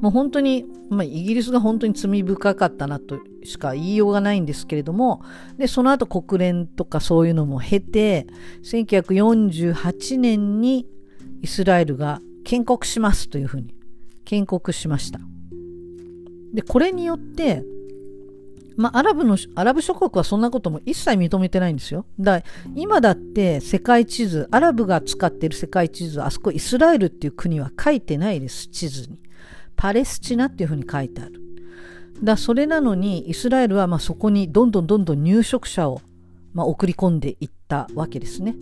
A: もう本当に、まあ、イギリスが本当に罪深かったなとしか言いようがないんですけれども、で、その後国連とかそういうのも経て、1948年にイスラエルが建国しますというふうに建国しました。で、これによって、まあ、アラブの、アラブ諸国はそんなことも一切認めてないんですよ。だ今だって世界地図、アラブが使っている世界地図、あそこイスラエルっていう国は書いてないです、地図に。パレスチナっていうふうに書いてある。だそれなのにイスラエルはまそこにどんどんどんどん入植者をま送り込んでいったわけですね。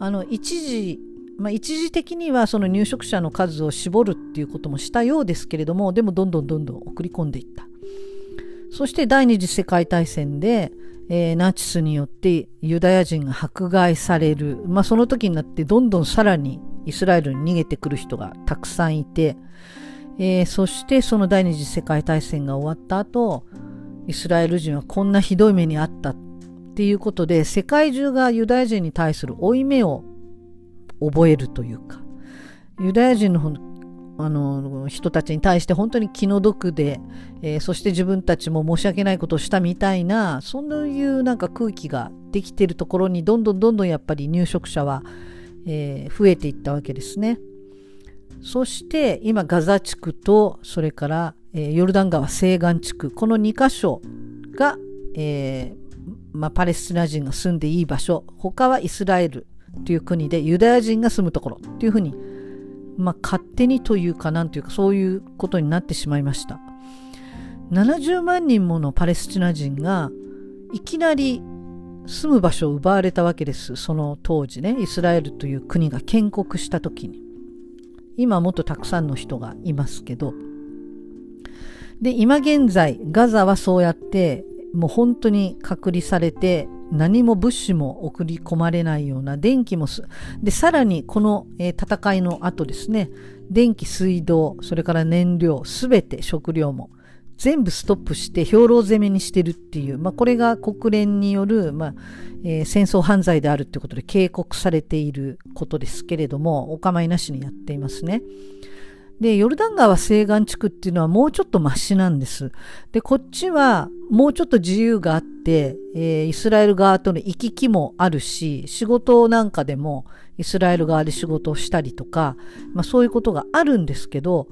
A: あの一時まあ、一時的にはその入植者の数を絞るっていうこともしたようですけれどもでもどんどんどんどん送り込んでいったそして第二次世界大戦で、えー、ナチスによってユダヤ人が迫害される、まあ、その時になってどんどんさらにイスラエルに逃げてくる人がたくさんいて、えー、そしてその第二次世界大戦が終わった後、イスラエル人はこんなひどい目にあったっていうことで、世界中がユダヤ人に対する負い目を覚えるというか、ユダヤ人のあの人たちに対して本当に気の毒で、えー、そして自分たちも申し訳ないことをしたみたいなそういうなんか空気ができてるところにどんどんどんどんやっぱり入植者は、えー、増えていったわけですね。そして今ガザ地区とそれから、ヨルダン川西岸地区この2箇所が、えまあ、パレスチナ人が住んでいい場所他はイスラエルという国でユダヤ人が住むところっていうふうにまあ、勝手にというかなんというかそういうことになってしまいました。70万人ものパレスチナ人がいきなり住む場所を奪われたわけです。その当時ねイスラエルという国が建国した時に。今もっとたくさんの人がいますけど。で今現在ガザはそうやってもう本当に隔離されて何も物資も送り込まれないような電気もす、で、さらにこの、え、戦いの後ですね、電気、水道、それから燃料、すべて食料も全部ストップして兵糧攻めにしてるっていう、まあ、これが国連による、まあえー、戦争犯罪であるってことで警告されていることですけれども、お構いなしにやっていますね。で、ヨルダン川西岸地区っていうのはもうちょっとマシなんです。で、こっちはもうちょっと自由があって、えー、イスラエル側との行き来もあるし、仕事なんかでもイスラエル側で仕事をしたりとか、まあそういうことがあるんですけど、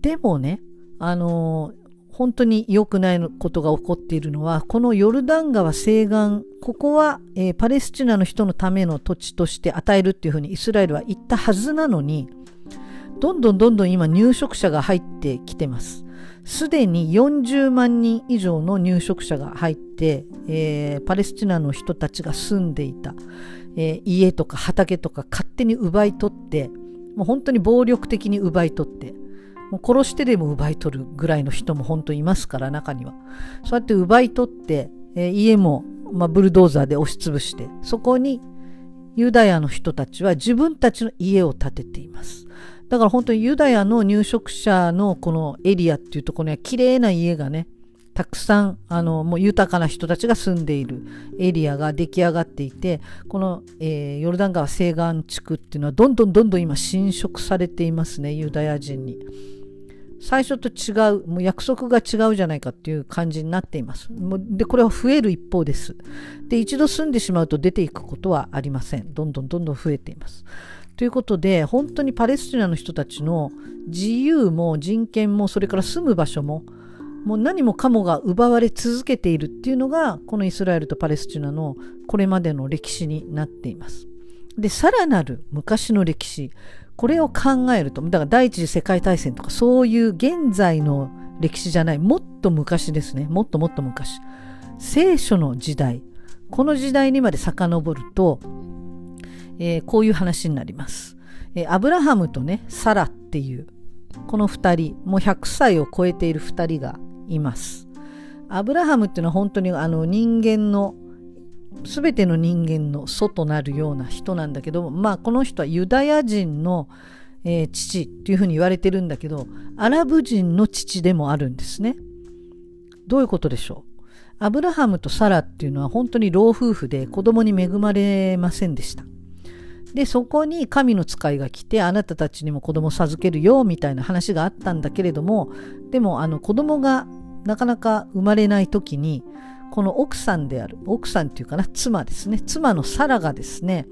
A: でもね、あのー本当に良くないことが起こっているのは、このヨルダン川西岸、ここは、えー、パレスチナの人のための土地として与えるっていうふうにイスラエルは言ったはずなのに、どんどんどんどん今入植者が入ってきてます。すでに40万人以上の入植者が入って、えー、パレスチナの人たちが住んでいた、えー、家とか畑とか勝手に奪い取って、もう本当に暴力的に奪い取って、もう殺してでも奪い取るぐらいの人も本当いますから、中には。そうやって奪い取って、えー、家も、まあ、ブルドーザーで押しつぶして、そこにユダヤの人たちは自分たちの家を建てています。だから本当にユダヤの入植者のこのエリアっていうところには綺麗な家がね、たくさんあのもう豊かな人たちが住んでいるエリアが出来上がっていてこの、えー、ヨルダン川西岸地区っていうのはどんどんどんどん今侵食されていますねユダヤ人に最初と違うもう約束が違うじゃないかっていう感じになっています。もうでこれは増える一方です。で一度住んでしまうと出ていくことはありません。どんどんどんどん増えています。ということで、本当にパレスチナの人たちの自由も人権も、それから住む場所も、もう何もかもが奪われ続けているっていうのが、このイスラエルとパレスチナのこれまでの歴史になっています。で、さらなる昔の歴史、これを考えると、だから第一次世界大戦とかそういう現在の歴史じゃない、もっと昔ですね。もっともっと昔。聖書の時代。この時代にまで遡ると、えー、こういう話になります、えー、アブラハムとねサラっていうこの2人もう100歳を超えている2人がいますアブラハムっていうのは本当にあの人間の全ての人間の祖となるような人なんだけどまあこの人はユダヤ人の、えー、父っていうふうに言われてるんだけどアラブ人の父でもあるんですね。どういうことでしょう？アブラハムとサラっていうのは本当に老夫婦で子供に恵まれませんでした。でそこに神の使いが来てあなたたちにも子供授けるよみたいな話があったんだけれどもでもあの子供がなかなか生まれない時にこの奥さんである奥さんっていうかな妻ですね。妻のサラがですね、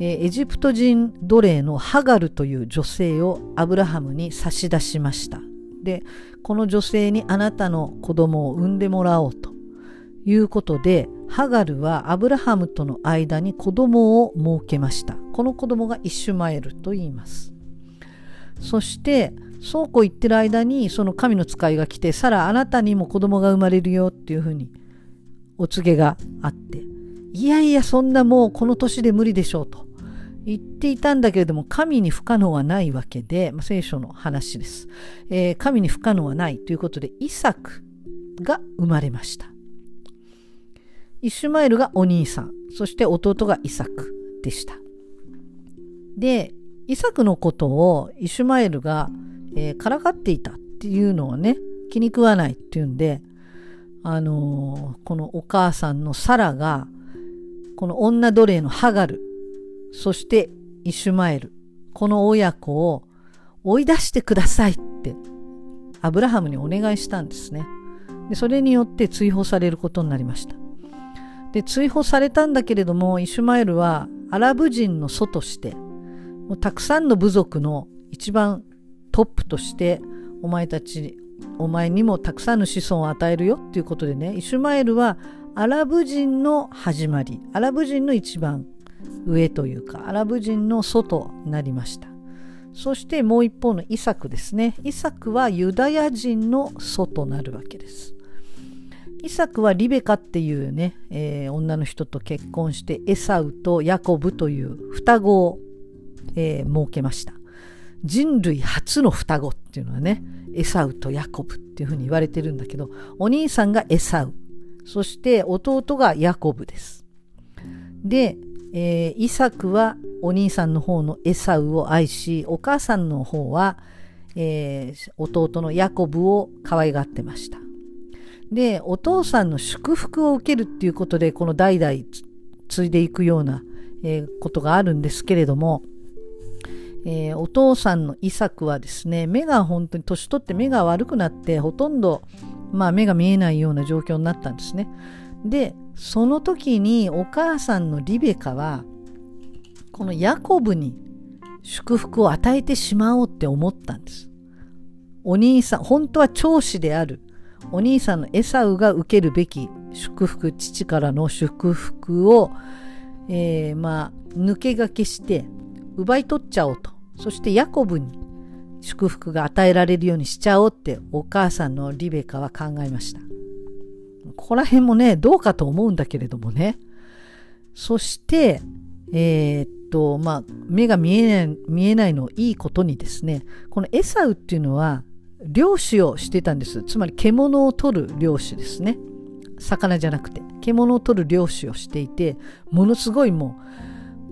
A: え、エジプト人奴隷のハガルという女性をアブラハムに差し出しました。でこの女性にあなたの子供を産んでもらおうと。いうことでハガルはアブラハムとの間に子供を設けました。この子供がイシュマエルと言います。そしてそうこう言ってる間にその神の使いが来てさらあなたにも子供が生まれるよっていうふうにお告げがあっていやいやそんなもうこの年で無理でしょうと。言っていたんだけれども神に不可能はないわけで、まあ、聖書の話です、えー、神に不可能はないということでイサクが生まれました。イシュマエルがお兄さん、そして弟がイサクでした。で、イサクのことをイシュマエルが、えー、からかっていたっていうのをね気に食わないっていうんで、あのー、このお母さんのサラがこの女奴隷のハガルそしてイシュマエルこの親子を追い出してくださいってアブラハムにお願いしたんですね。でそれによって追放されることになりました。で追放されたんだけれどもイシュマエルはアラブ人の祖としてもうたくさんの部族の一番トップとしてお前たちお前にもたくさんの子孫を与えるよっていうことでね。イシュマエルはアラブ人の始まりアラブ人の一番上というかアラブ人の祖となりました。そしてもう一方のイサクですね。イサクはユダヤ人の祖となるわけです。イサクはリベカっていうね、えー、女の人と結婚してエサウとヤコブという双子を、えー、設けました。人類初の双子っていうのはねエサウとヤコブっていうふうに言われてるんだけどお兄さんがエサウ。そして弟がヤコブです。で、えー、イサクはお兄さんの方のエサウを愛しお母さんの方は、えー、弟のヤコブを可愛がってました。で、お父さんの祝福を受けるっていうことで、この代々継いでいくような、えー、ことがあるんですけれども、えー、お父さんのイサクはですね、目が本当に年取って目が悪くなって、ほとんど、まあ、目が見えないような状況になったんですね。で、その時にお母さんのリベカは、このヤコブに祝福を与えてしまおうって思ったんです。お兄さん、本当は長子であるお兄さんのエサウが受けるべき祝福父からの祝福を、えー、まあ抜け駆けして奪い取っちゃおうとそしてヤコブに祝福が与えられるようにしちゃおうってお母さんのリベカは考えましたここら辺もねどうかと思うんだけれどもねそしてえー、っとまあ目が見えない見えないのいいことにですねこのエサウっていうのは漁師をしてたんです。つまり獣を取る漁師ですね。魚じゃなくて、獣を取る漁師をしていて、ものすごいもう、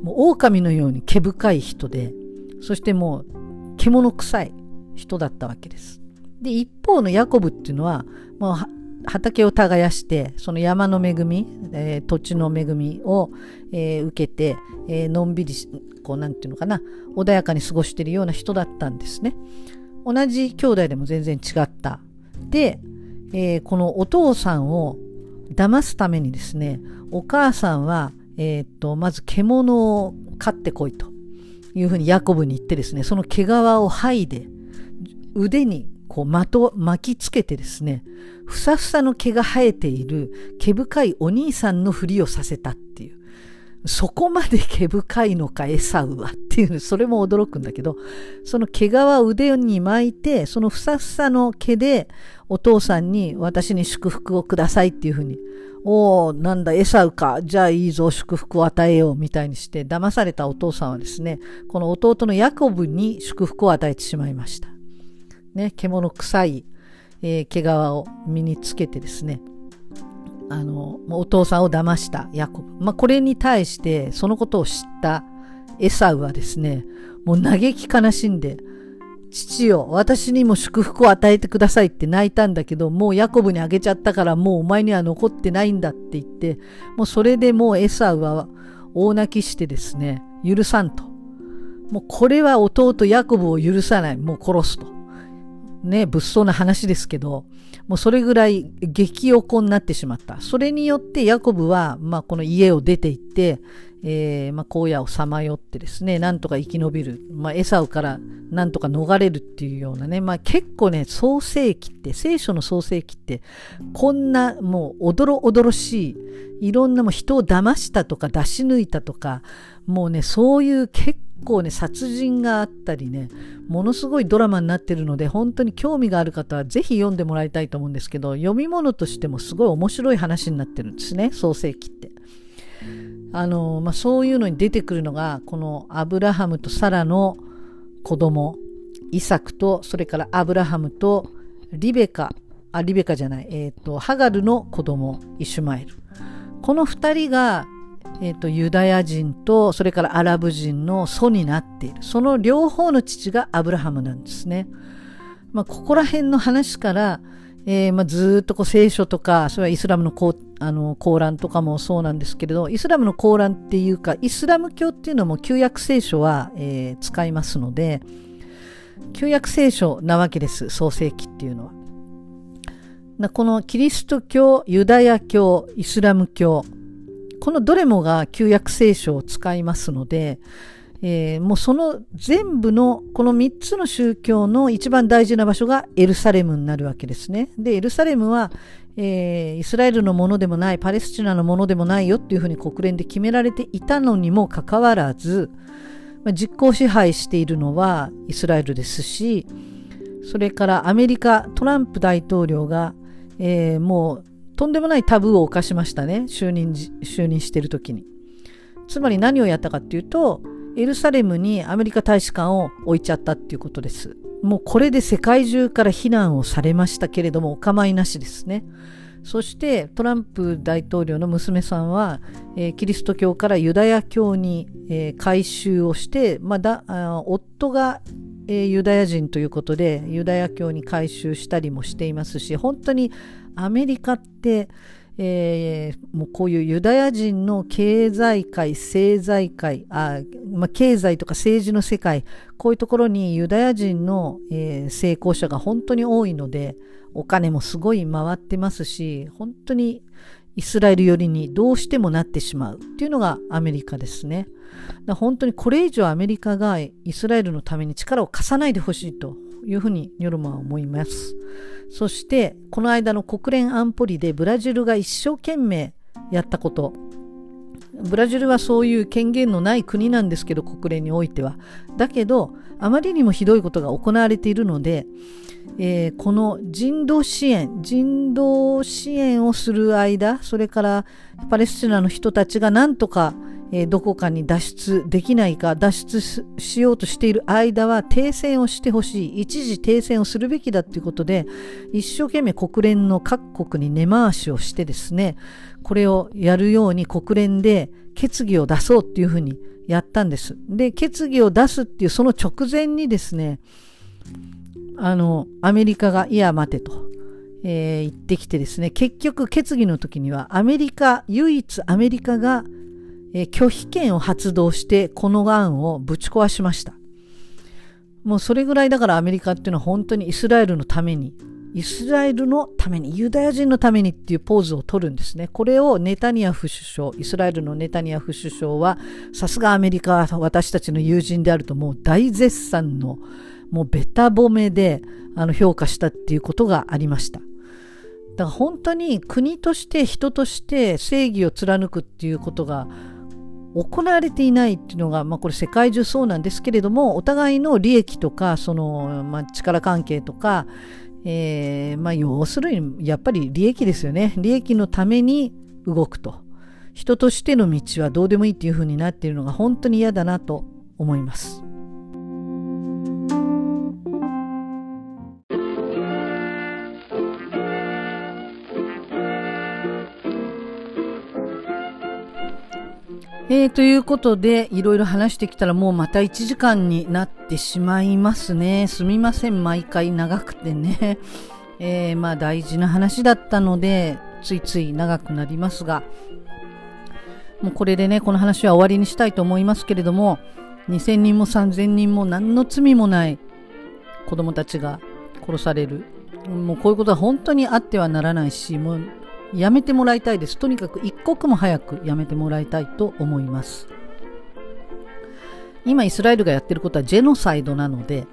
A: もう狼のように毛深い人で、そしてもう獣臭い人だったわけです。で、一方のヤコブっていうのは、もう畑を耕して、その山の恵み、えー、土地の恵みを、えー、受けて、えー、のんびり、こう、なんていうのかな、穏やかに過ごしているような人だったんですね。同じ兄弟でも全然違った。で、え、このお父さんを騙すためにですね、お母さんは、えー、っと、まず獣を飼ってこいというふうにヤコブに言ってですね、その毛皮を剥いで、腕にこう的を巻きつけてですね、ふさふさの毛が生えている毛深いお兄さんのふりをさせたっていう。そこまで毛深いのかエサウはっていうそれも驚くんだけどその毛皮を腕に巻いてそのふさふさの毛でお父さんに私に祝福をくださいっていうふうにおおなんだエサウか。じゃあいいぞ祝福を与えようみたいにして騙されたお父さんはですねこの弟のヤコブに祝福を与えてしまいました。ね獣臭い、えー、毛皮を身につけてですねあのお父さんを騙したヤコブ、まあ、これに対してそのことを知ったエサウはですねもう嘆き悲しんで父よ私にも祝福を与えてくださいって泣いたんだけどもうヤコブにあげちゃったからもうお前には残ってないんだって言ってもうそれでもうエサウは大泣きしてですね。許さんともうこれは弟ヤコブを許さない。もう殺すと。ね物騒な話ですけどもうそれぐらい激おこになってしまった。それによってヤコブは、まあ、この家を出て行って、えー、まあ、荒野をさまよってですね、なんとか生き延びる。まあ、エサウからなんとか逃れるっていうようなね、まあ、結構ね、創世記って、聖書の創世記って、こんなもうおどろおどろしい、いろんなも人を騙したとか出し抜いたとか、もうね、そういう結構ね、殺人があったりね、ものすごいドラマになってるので、本当に興味がある方はぜひ読んでもらいたいと思うんですけど、読み物としてもすごい面白い話になってるんですね、創世記って。あの、まあ、そういうのに出てくるのが、このアブラハムとサラの子供、イサクと、それからアブラハムとリベカ、あ、リベカじゃない、え、ー、と、ハガルの子供、イシュマエル。この2人がえーと、ユダヤ人とそれからアラブ人の祖になっているその両方の父がアブラハムなんですね。まあ、ここら辺の話から、えー、まあ、ずっとこう聖書とかそれはイスラムのこうあのコーランとかもそうなんですけれどイスラムのコーランっていうかイスラム教っていうのも旧約聖書は、えー、使いますので旧約聖書なわけです創世記っていうのは。このキリスト教ユダヤ教イスラム教このどれもが旧約聖書を使いますので、えー、もうその全部のこの3つの宗教の一番大事な場所がエルサレムになるわけですね。で、エルサレムは、えー、イスラエルのものでもない、パレスチナのものでもないよっていうふうに国連で決められていたのにもかかわらず、まあ、実効支配しているのはイスラエルですし、それからアメリカ、トランプ大統領が、えー、もうとんでもないタブーを犯しましたね、就任就任してる時に。つまり何をやったかっていうと、エルサレムにアメリカ大使館を置いちゃったっていうことです。もうこれで世界中から非難をされましたけれどもお構いなしですね。そしてトランプ大統領の娘さんは、えー、キリスト教からユダヤ教に、えー、改宗をして、ま、だあ夫が、えー、ユダヤ人ということでユダヤ教に改宗したりもしていますし本当にアメリカって、えー、もうこういうユダヤ人の経済界、政財界、あまあ、経済とか政治の世界、こういうところにユダヤ人の、えー、成功者が本当に多いので、お金もすごい回ってますし、本当にイスラエル寄りにどうしてもなってしまうっていうのがアメリカですね。だ本当にこれ以上アメリカがイスラエルのために力を貸さないでほしいというふうにニョルマは思います。そしてこの間の国連安保理でブラジルが一生懸命やったこと。ブラジルはそういう権限のない国なんですけど国連においては。だけどあまりにもひどいことが行われているので、えー、この人道支援人道支援をする間それからパレスチナの人たちがなんとかえー、どこかに脱出できないか脱出しようとしている間は停戦をしてほしい一時停戦をするべきだということで一生懸命国連の各国に根回しをしてですねこれをやるように国連で決議を出そうっていうふうにやったんです。で決議を出すっていうその直前にですねあのアメリカがいや待てと。えー、言ってきてですね結局決議の時にはアメリカ唯一アメリカがえー、拒否権を発動してこの案をぶち壊しました。もうそれぐらいだからアメリカっていうのは本当にイスラエルのために、イスラエルのために、ユダヤ人のためにっていうポーズを取るんですね。これをネタニヤフ首相、イスラエルのネタニヤフ首相は、さすがアメリカは私たちの友人であるともう大絶賛の、もうベタ褒めであの評価したっていうことがありました。だから本当に国として人として正義を貫くっていうことが行われていないっていうのが、まあ、これ世界中そうなんですけれどもお互いの利益とかその、まあ、力関係とか、えーまあ、要するにやっぱり利益ですよね利益のために動くと人としての道はどうでもいいっていうふうになっているのが本当に嫌だなと思います。えー、ということで、いろいろ話してきたらもうまた1時間になってしまいますね。すみません、毎回長くてね。えー、まあ大事な話だったので、ついつい長くなりますが、もうこれでね、この話は終わりにしたいと思いますけれども、2000人も3000人も何の罪もない子供たちが殺される。もうこういうことは本当にあってはならないし、もうやめてもらいたいです。とにかく一刻も早くやめてもらいたいと思います。今イスラエルがやってることはジェノサイドなので、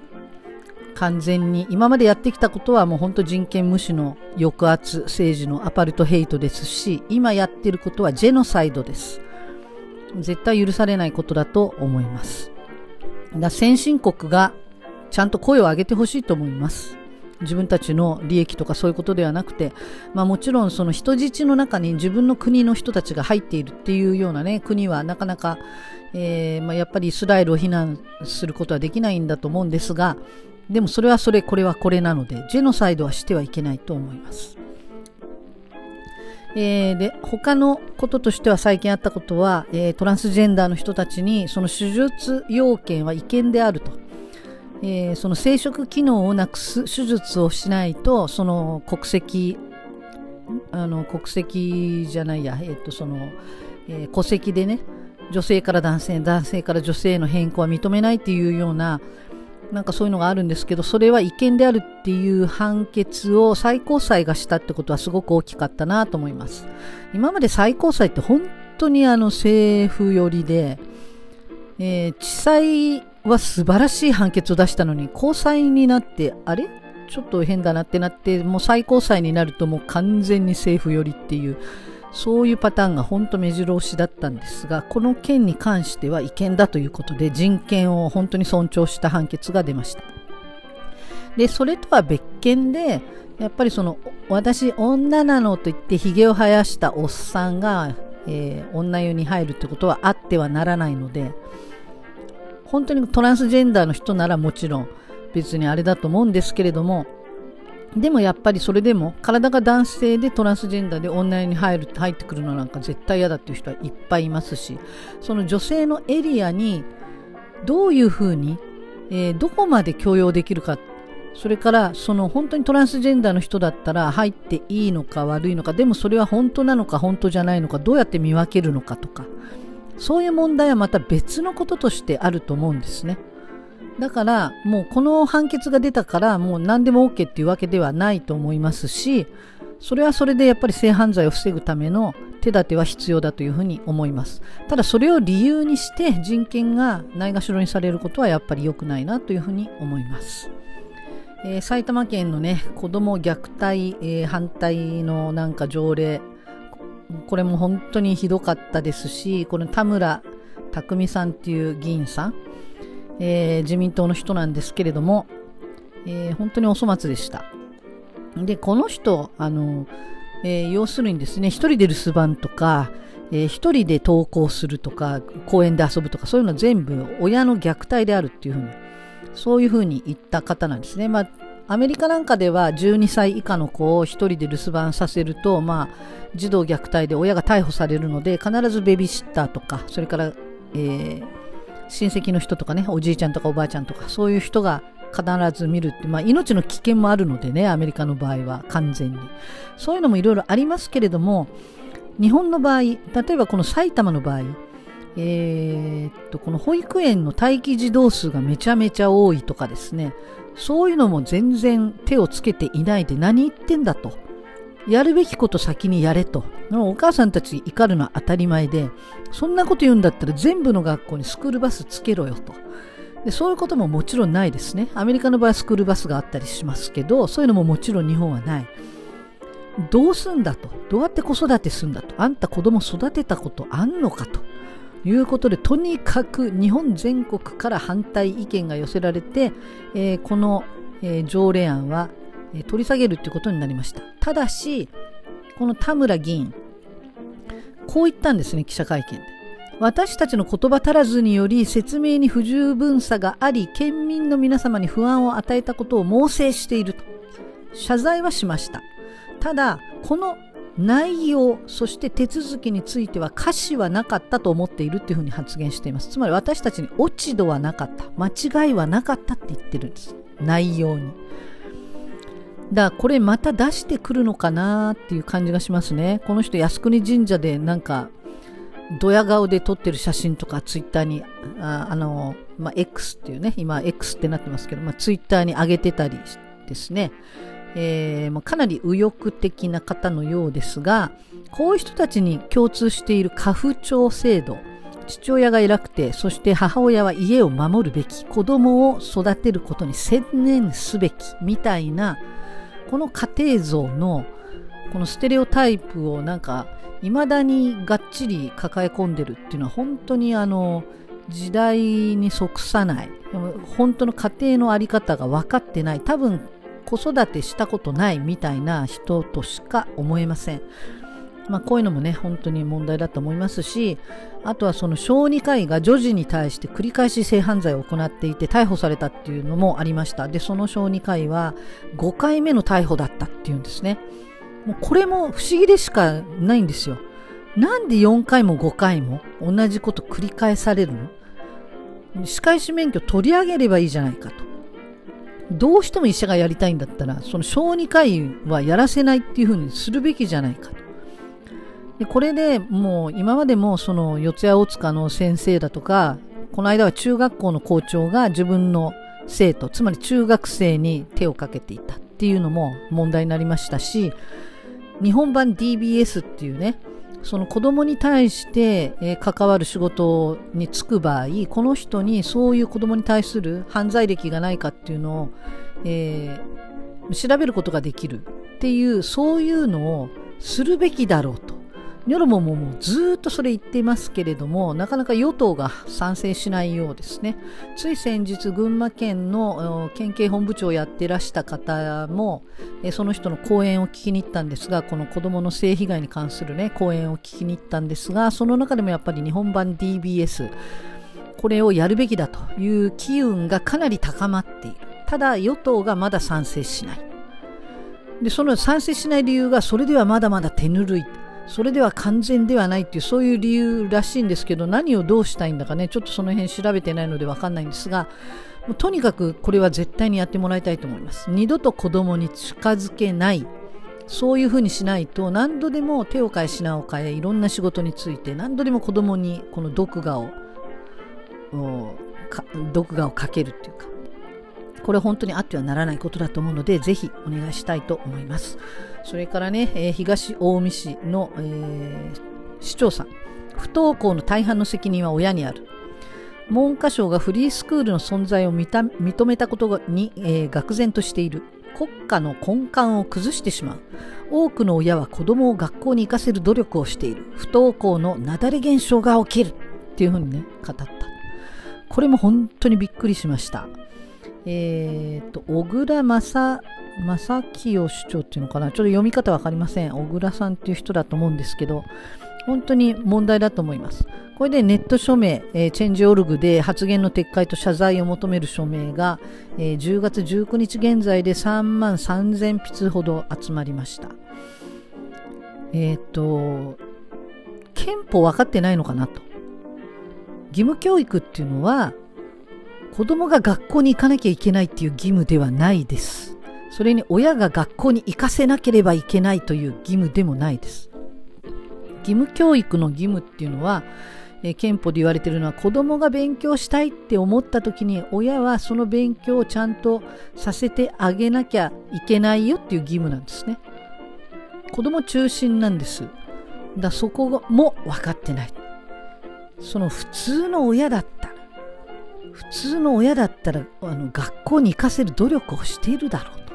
A: 完全に今までやってきたことはもう本当人権無視の抑圧政治のアパルトヘイトですし今やってることはジェノサイドです絶対許されないことだと思いますだ先進国がちゃんと声を上げてほしいと思います自分たちの利益とかそういうことではなくて、まあ、もちろんその人質の中に自分の国の人たちが入っているっていうような、ね、国はなかなか、えーまあ、やっぱりイスラエルを非難することはできないんだと思うんですがでもそれはそれこれはこれなのでジェノサイドはしてはいけないと思います。えー、で他のこととしては最近あったことは、えー、トランスジェンダーの人たちにその手術要件は違憲であると、えー、その生殖機能をなくす手術をしないとその国籍あの国籍じゃないや、えーとそのえ戸籍でね女性から男性男性から女性への変更は認めないっていうようななんかそういうのがあるんですけどそれは違憲であるっていう判決を最高裁がしたってことはすごく大きかったなと思います。今まで最高裁って本当にあの政府寄りで、えー、地裁は素晴らしい判決を出したのに高裁になってあれ？ちょっと変だなってなってもう最高裁になるともう完全に政府寄りっていうそういうパターンが本当目白押しだったんですが、この件に関しては違憲だということで人権を本当に尊重した判決が出ました。で、それとは別件で、やっぱりその、私、女なのと言って髭を生やしたおっさんが、えー、女湯に入るってことはあってはならないので、本当にトランスジェンダーの人ならもちろん別にあれだと思うんですけれども、でもやっぱりそれでも体が男性でトランスジェンダーで女に入る入ってくるのなんか絶対嫌だっていう人はいっぱいいますしその女性のエリアにどういうふうに、えー、どこまで許容できるかそれからその本当にトランスジェンダーの人だったら入っていいのか悪いのかでもそれは本当なのか本当じゃないのかどうやって見分けるのかとかそういう問題はまた別のこととしてあると思うんですね。だからもうこの判決が出たからもう何でも OK っていうわけではないと思いますしそれはそれでやっぱり性犯罪を防ぐための手立ては必要だというふうに思いますただそれを理由にして人権がないがしろにされることはやっぱり良くないなというふうに思います、えー、埼玉県のね子ども虐待、えー、反対のなんか条例これも本当にひどかったですしこの田村匠さんっていう議員さんえー、自民党の人なんですけれども、えー、本当にお粗末でした。で、この人、あの、えー、要するにですね、一人で留守番とか、えー、一人で登校するとか、公園で遊ぶとか、そういうの全部親の虐待であるっていうふうに、そういうふうに言った方なんですね。まあ、アメリカなんかでは12歳以下の子を一人で留守番させると、まあ、児童虐待で親が逮捕されるので、必ずベビーシッターとか、それから、えー、親戚の人とかねおじいちゃんとかおばあちゃんとかそういう人が必ず見るって、まあ、命の危険もあるのでねアメリカの場合は完全に。そういうのもいろいろありますけれども日本の場合例えばこの埼玉の場合えー、っとこの保育園の待機児童数がめちゃめちゃ多いとかですね。そういうのも全然手をつけていないで何言ってんだとやるべきこと先にやれと。お母さんたち怒るのは当たり前で、そんなこと言うんだったら全部の学校にスクールバスつけろよと。でそういうことももちろんないですね。アメリカの場合はスクールバスがあったりしますけど、そういうのももちろん日本はない。どうすんだと。どうやって子育てすんだと。あんた子供育てたことあんのかと。いうことで、とにかく日本全国から反対意見が寄せられて、えー、この、えー、条例案はえ取り下げるということになりました。ただし、この田村議員、こう言ったんですね、記者会見で。私たちの言葉足らずにより説明に不十分さがあり、県民の皆様に不安を与えたことを猛省していると。謝罪はしました。ただ、この内容、そして手続きについては歌詞はなかったと思っているというふうに発言しています。つまり私たちに落ち度はなかった。間違いはなかったって言ってるんです。内容に。だこれまた出してくるのかなっていう感じがしますね。この人靖国神社でなんかドヤ顔で撮ってる写真とかツイッターにああの、まあ、X っていうね今 X ってなってますけど、まあ、ツイッターに上げてたりですね、えー、まあ、かなり右翼的な方のようですがこういう人たちに共通している家父長制度父親が偉くてそして母親は家を守るべき子供を育てることに専念すべきみたいなこの家庭像のこのステレオタイプをなんか未だにがっちり抱え込んでるっていうのは本当にあの時代に即さない。本当の家庭の在り方が分かってない。多分子育てしたことないみたいな人としか思えません。まあ、こういうのもね本当に問題だと思いますしあとはその小児科医が女児に対して繰り返し性犯罪を行っていて逮捕されたっていうのもありましたでその小児科医は5回目の逮捕だったっていうんですねもうこれも不思議でしかないんですよ。なんで4回も5回も同じこと繰り返されるの？歯科医師免許取り上げればいいじゃないかと。どうしても医者がやりたいんだったら、その小児科医はやらせないっていうふうにするべきじゃないかと。でこれでもう今までもその四谷大塚の先生だとか、この間は中学校の校長が自分の生徒、つまり中学生に手をかけていたっていうのも問題になりましたし、日本版 DBS っていうね、その子供に対して、え、関わる仕事に就く場合、この人にそういう子供に対する犯罪歴がないかっていうのを、えー、調べることができるっていう、そういうのをするべきだろうと。ニョロモももうずっとそれ言っていますけれども、なかなか与党が賛成しないようですね。つい先日、群馬県の県警本部長をやってらした方も、その人の講演を聞きに行ったんですが、この子供の性被害に関するね、講演を聞きに行ったんですが、その中でもやっぱり日本版 DBS、これをやるべきだという機運がかなり高まっている。ただ、与党がまだ賛成しない。で、その賛成しない理由が、それではまだまだ手ぬるい。それでは完全ではないっていうそういう理由らしいんですけど何をどうしたいんだかねちょっとその辺調べてないので分かんないんですがもうとにかくこれは絶対にやってもらいたいと思います。二度と子供に近づけないそういうふうにしないと何度でも手を変え品を変えいろんな仕事について何度でも子供にこの毒画を毒画をかけるっていうかこれ本当にあってはならないことだと思うので、ぜひお願いしたいと思います。それからね、えー、東近江市の、えー、市長さん。不登校の大半の責任は親にある。文科省がフリースクールの存在を認めたことに、えー、愕然としている。国家の根幹を崩してしまう。多くの親は子供を学校に行かせる努力をしている。不登校の雪崩現象が起きる。っていうふうにね、語った。これも本当にびっくりしました。えっ、と、小倉正、正清市長っていうのかな？ちょっと読み方わかりません。小倉さんっていう人だと思うんですけど、本当に問題だと思います。これでネット署名、えー、チェンジオルグで発言の撤回と謝罪を求める署名が、えー、10月19日現在で3万3000筆ほど集まりました。えっ、と、憲法分かってないのかなと。義務教育っていうのは、子供が学校に行かなきゃいけないっていう義務ではないです。それに親が学校に行かせなければいけないという義務でもないです。義務教育の義務っていうのは、え、憲法で言われているのは子供が勉強したいって思った時に親はその勉強をちゃんとさせてあげなきゃいけないよっていう義務なんですね。子供中心なんです。だそこも分かってない。その普通の親だっ普通の親だったらあの学校に行かせる努力をしているだろうと。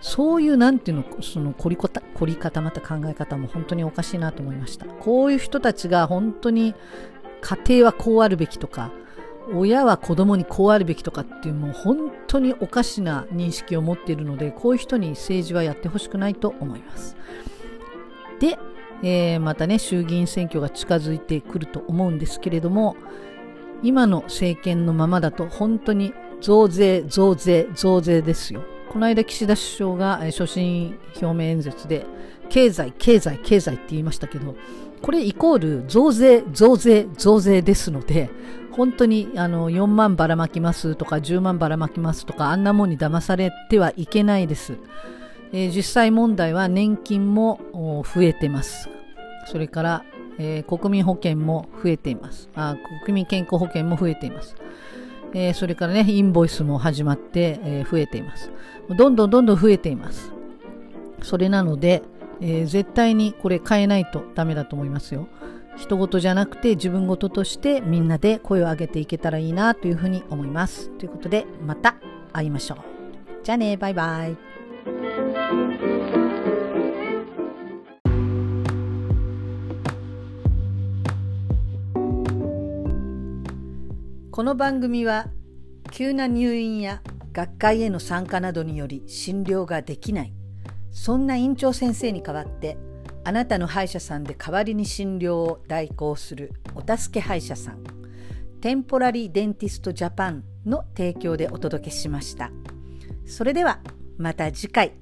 A: そういうなんていうのその凝りこた凝り固まった考え方も本当におかしいなと思いました。こういう人たちが本当に家庭はこうあるべきとか親は子供にこうあるべきとかっていうもう本当におかしな認識を持っているのでこういう人に政治はやってほしくないと思います。で、えー、またね衆議院選挙が近づいてくると思うんですけれども今の政権のままだと本当に増税、増税、増税ですよ。この間岸田首相が所信表明演説で経済、経済、経済って言いましたけど、これイコール増税、増税、増税ですので、本当にあの4万ばらまきますとか10万ばらまきますとかあんなもんに騙されてはいけないです。えー、実際問題は年金も増えてます。それからえー、国民保険も増えていますあ。国民健康保険も増えています。えー、それからね、インボイスも始まって、えー、増えています。どんどんどんどん増えています。それなので、え絶対にこれ変えないとダメだと思いますよ。人事じゃなくて自分事としてみんなで声を上げていけたらいいなというふうに思います。ということで、また会いましょう。じゃあね、バイバイ。この番組は急な入院や学会への参加などにより診療ができない。そんな院長先生に代わってあなたの歯医者さんで代わりに診療を代行するお助け歯医者さん。テンポラリーデンティストジャパンの提供でお届けしました。それではまた次回。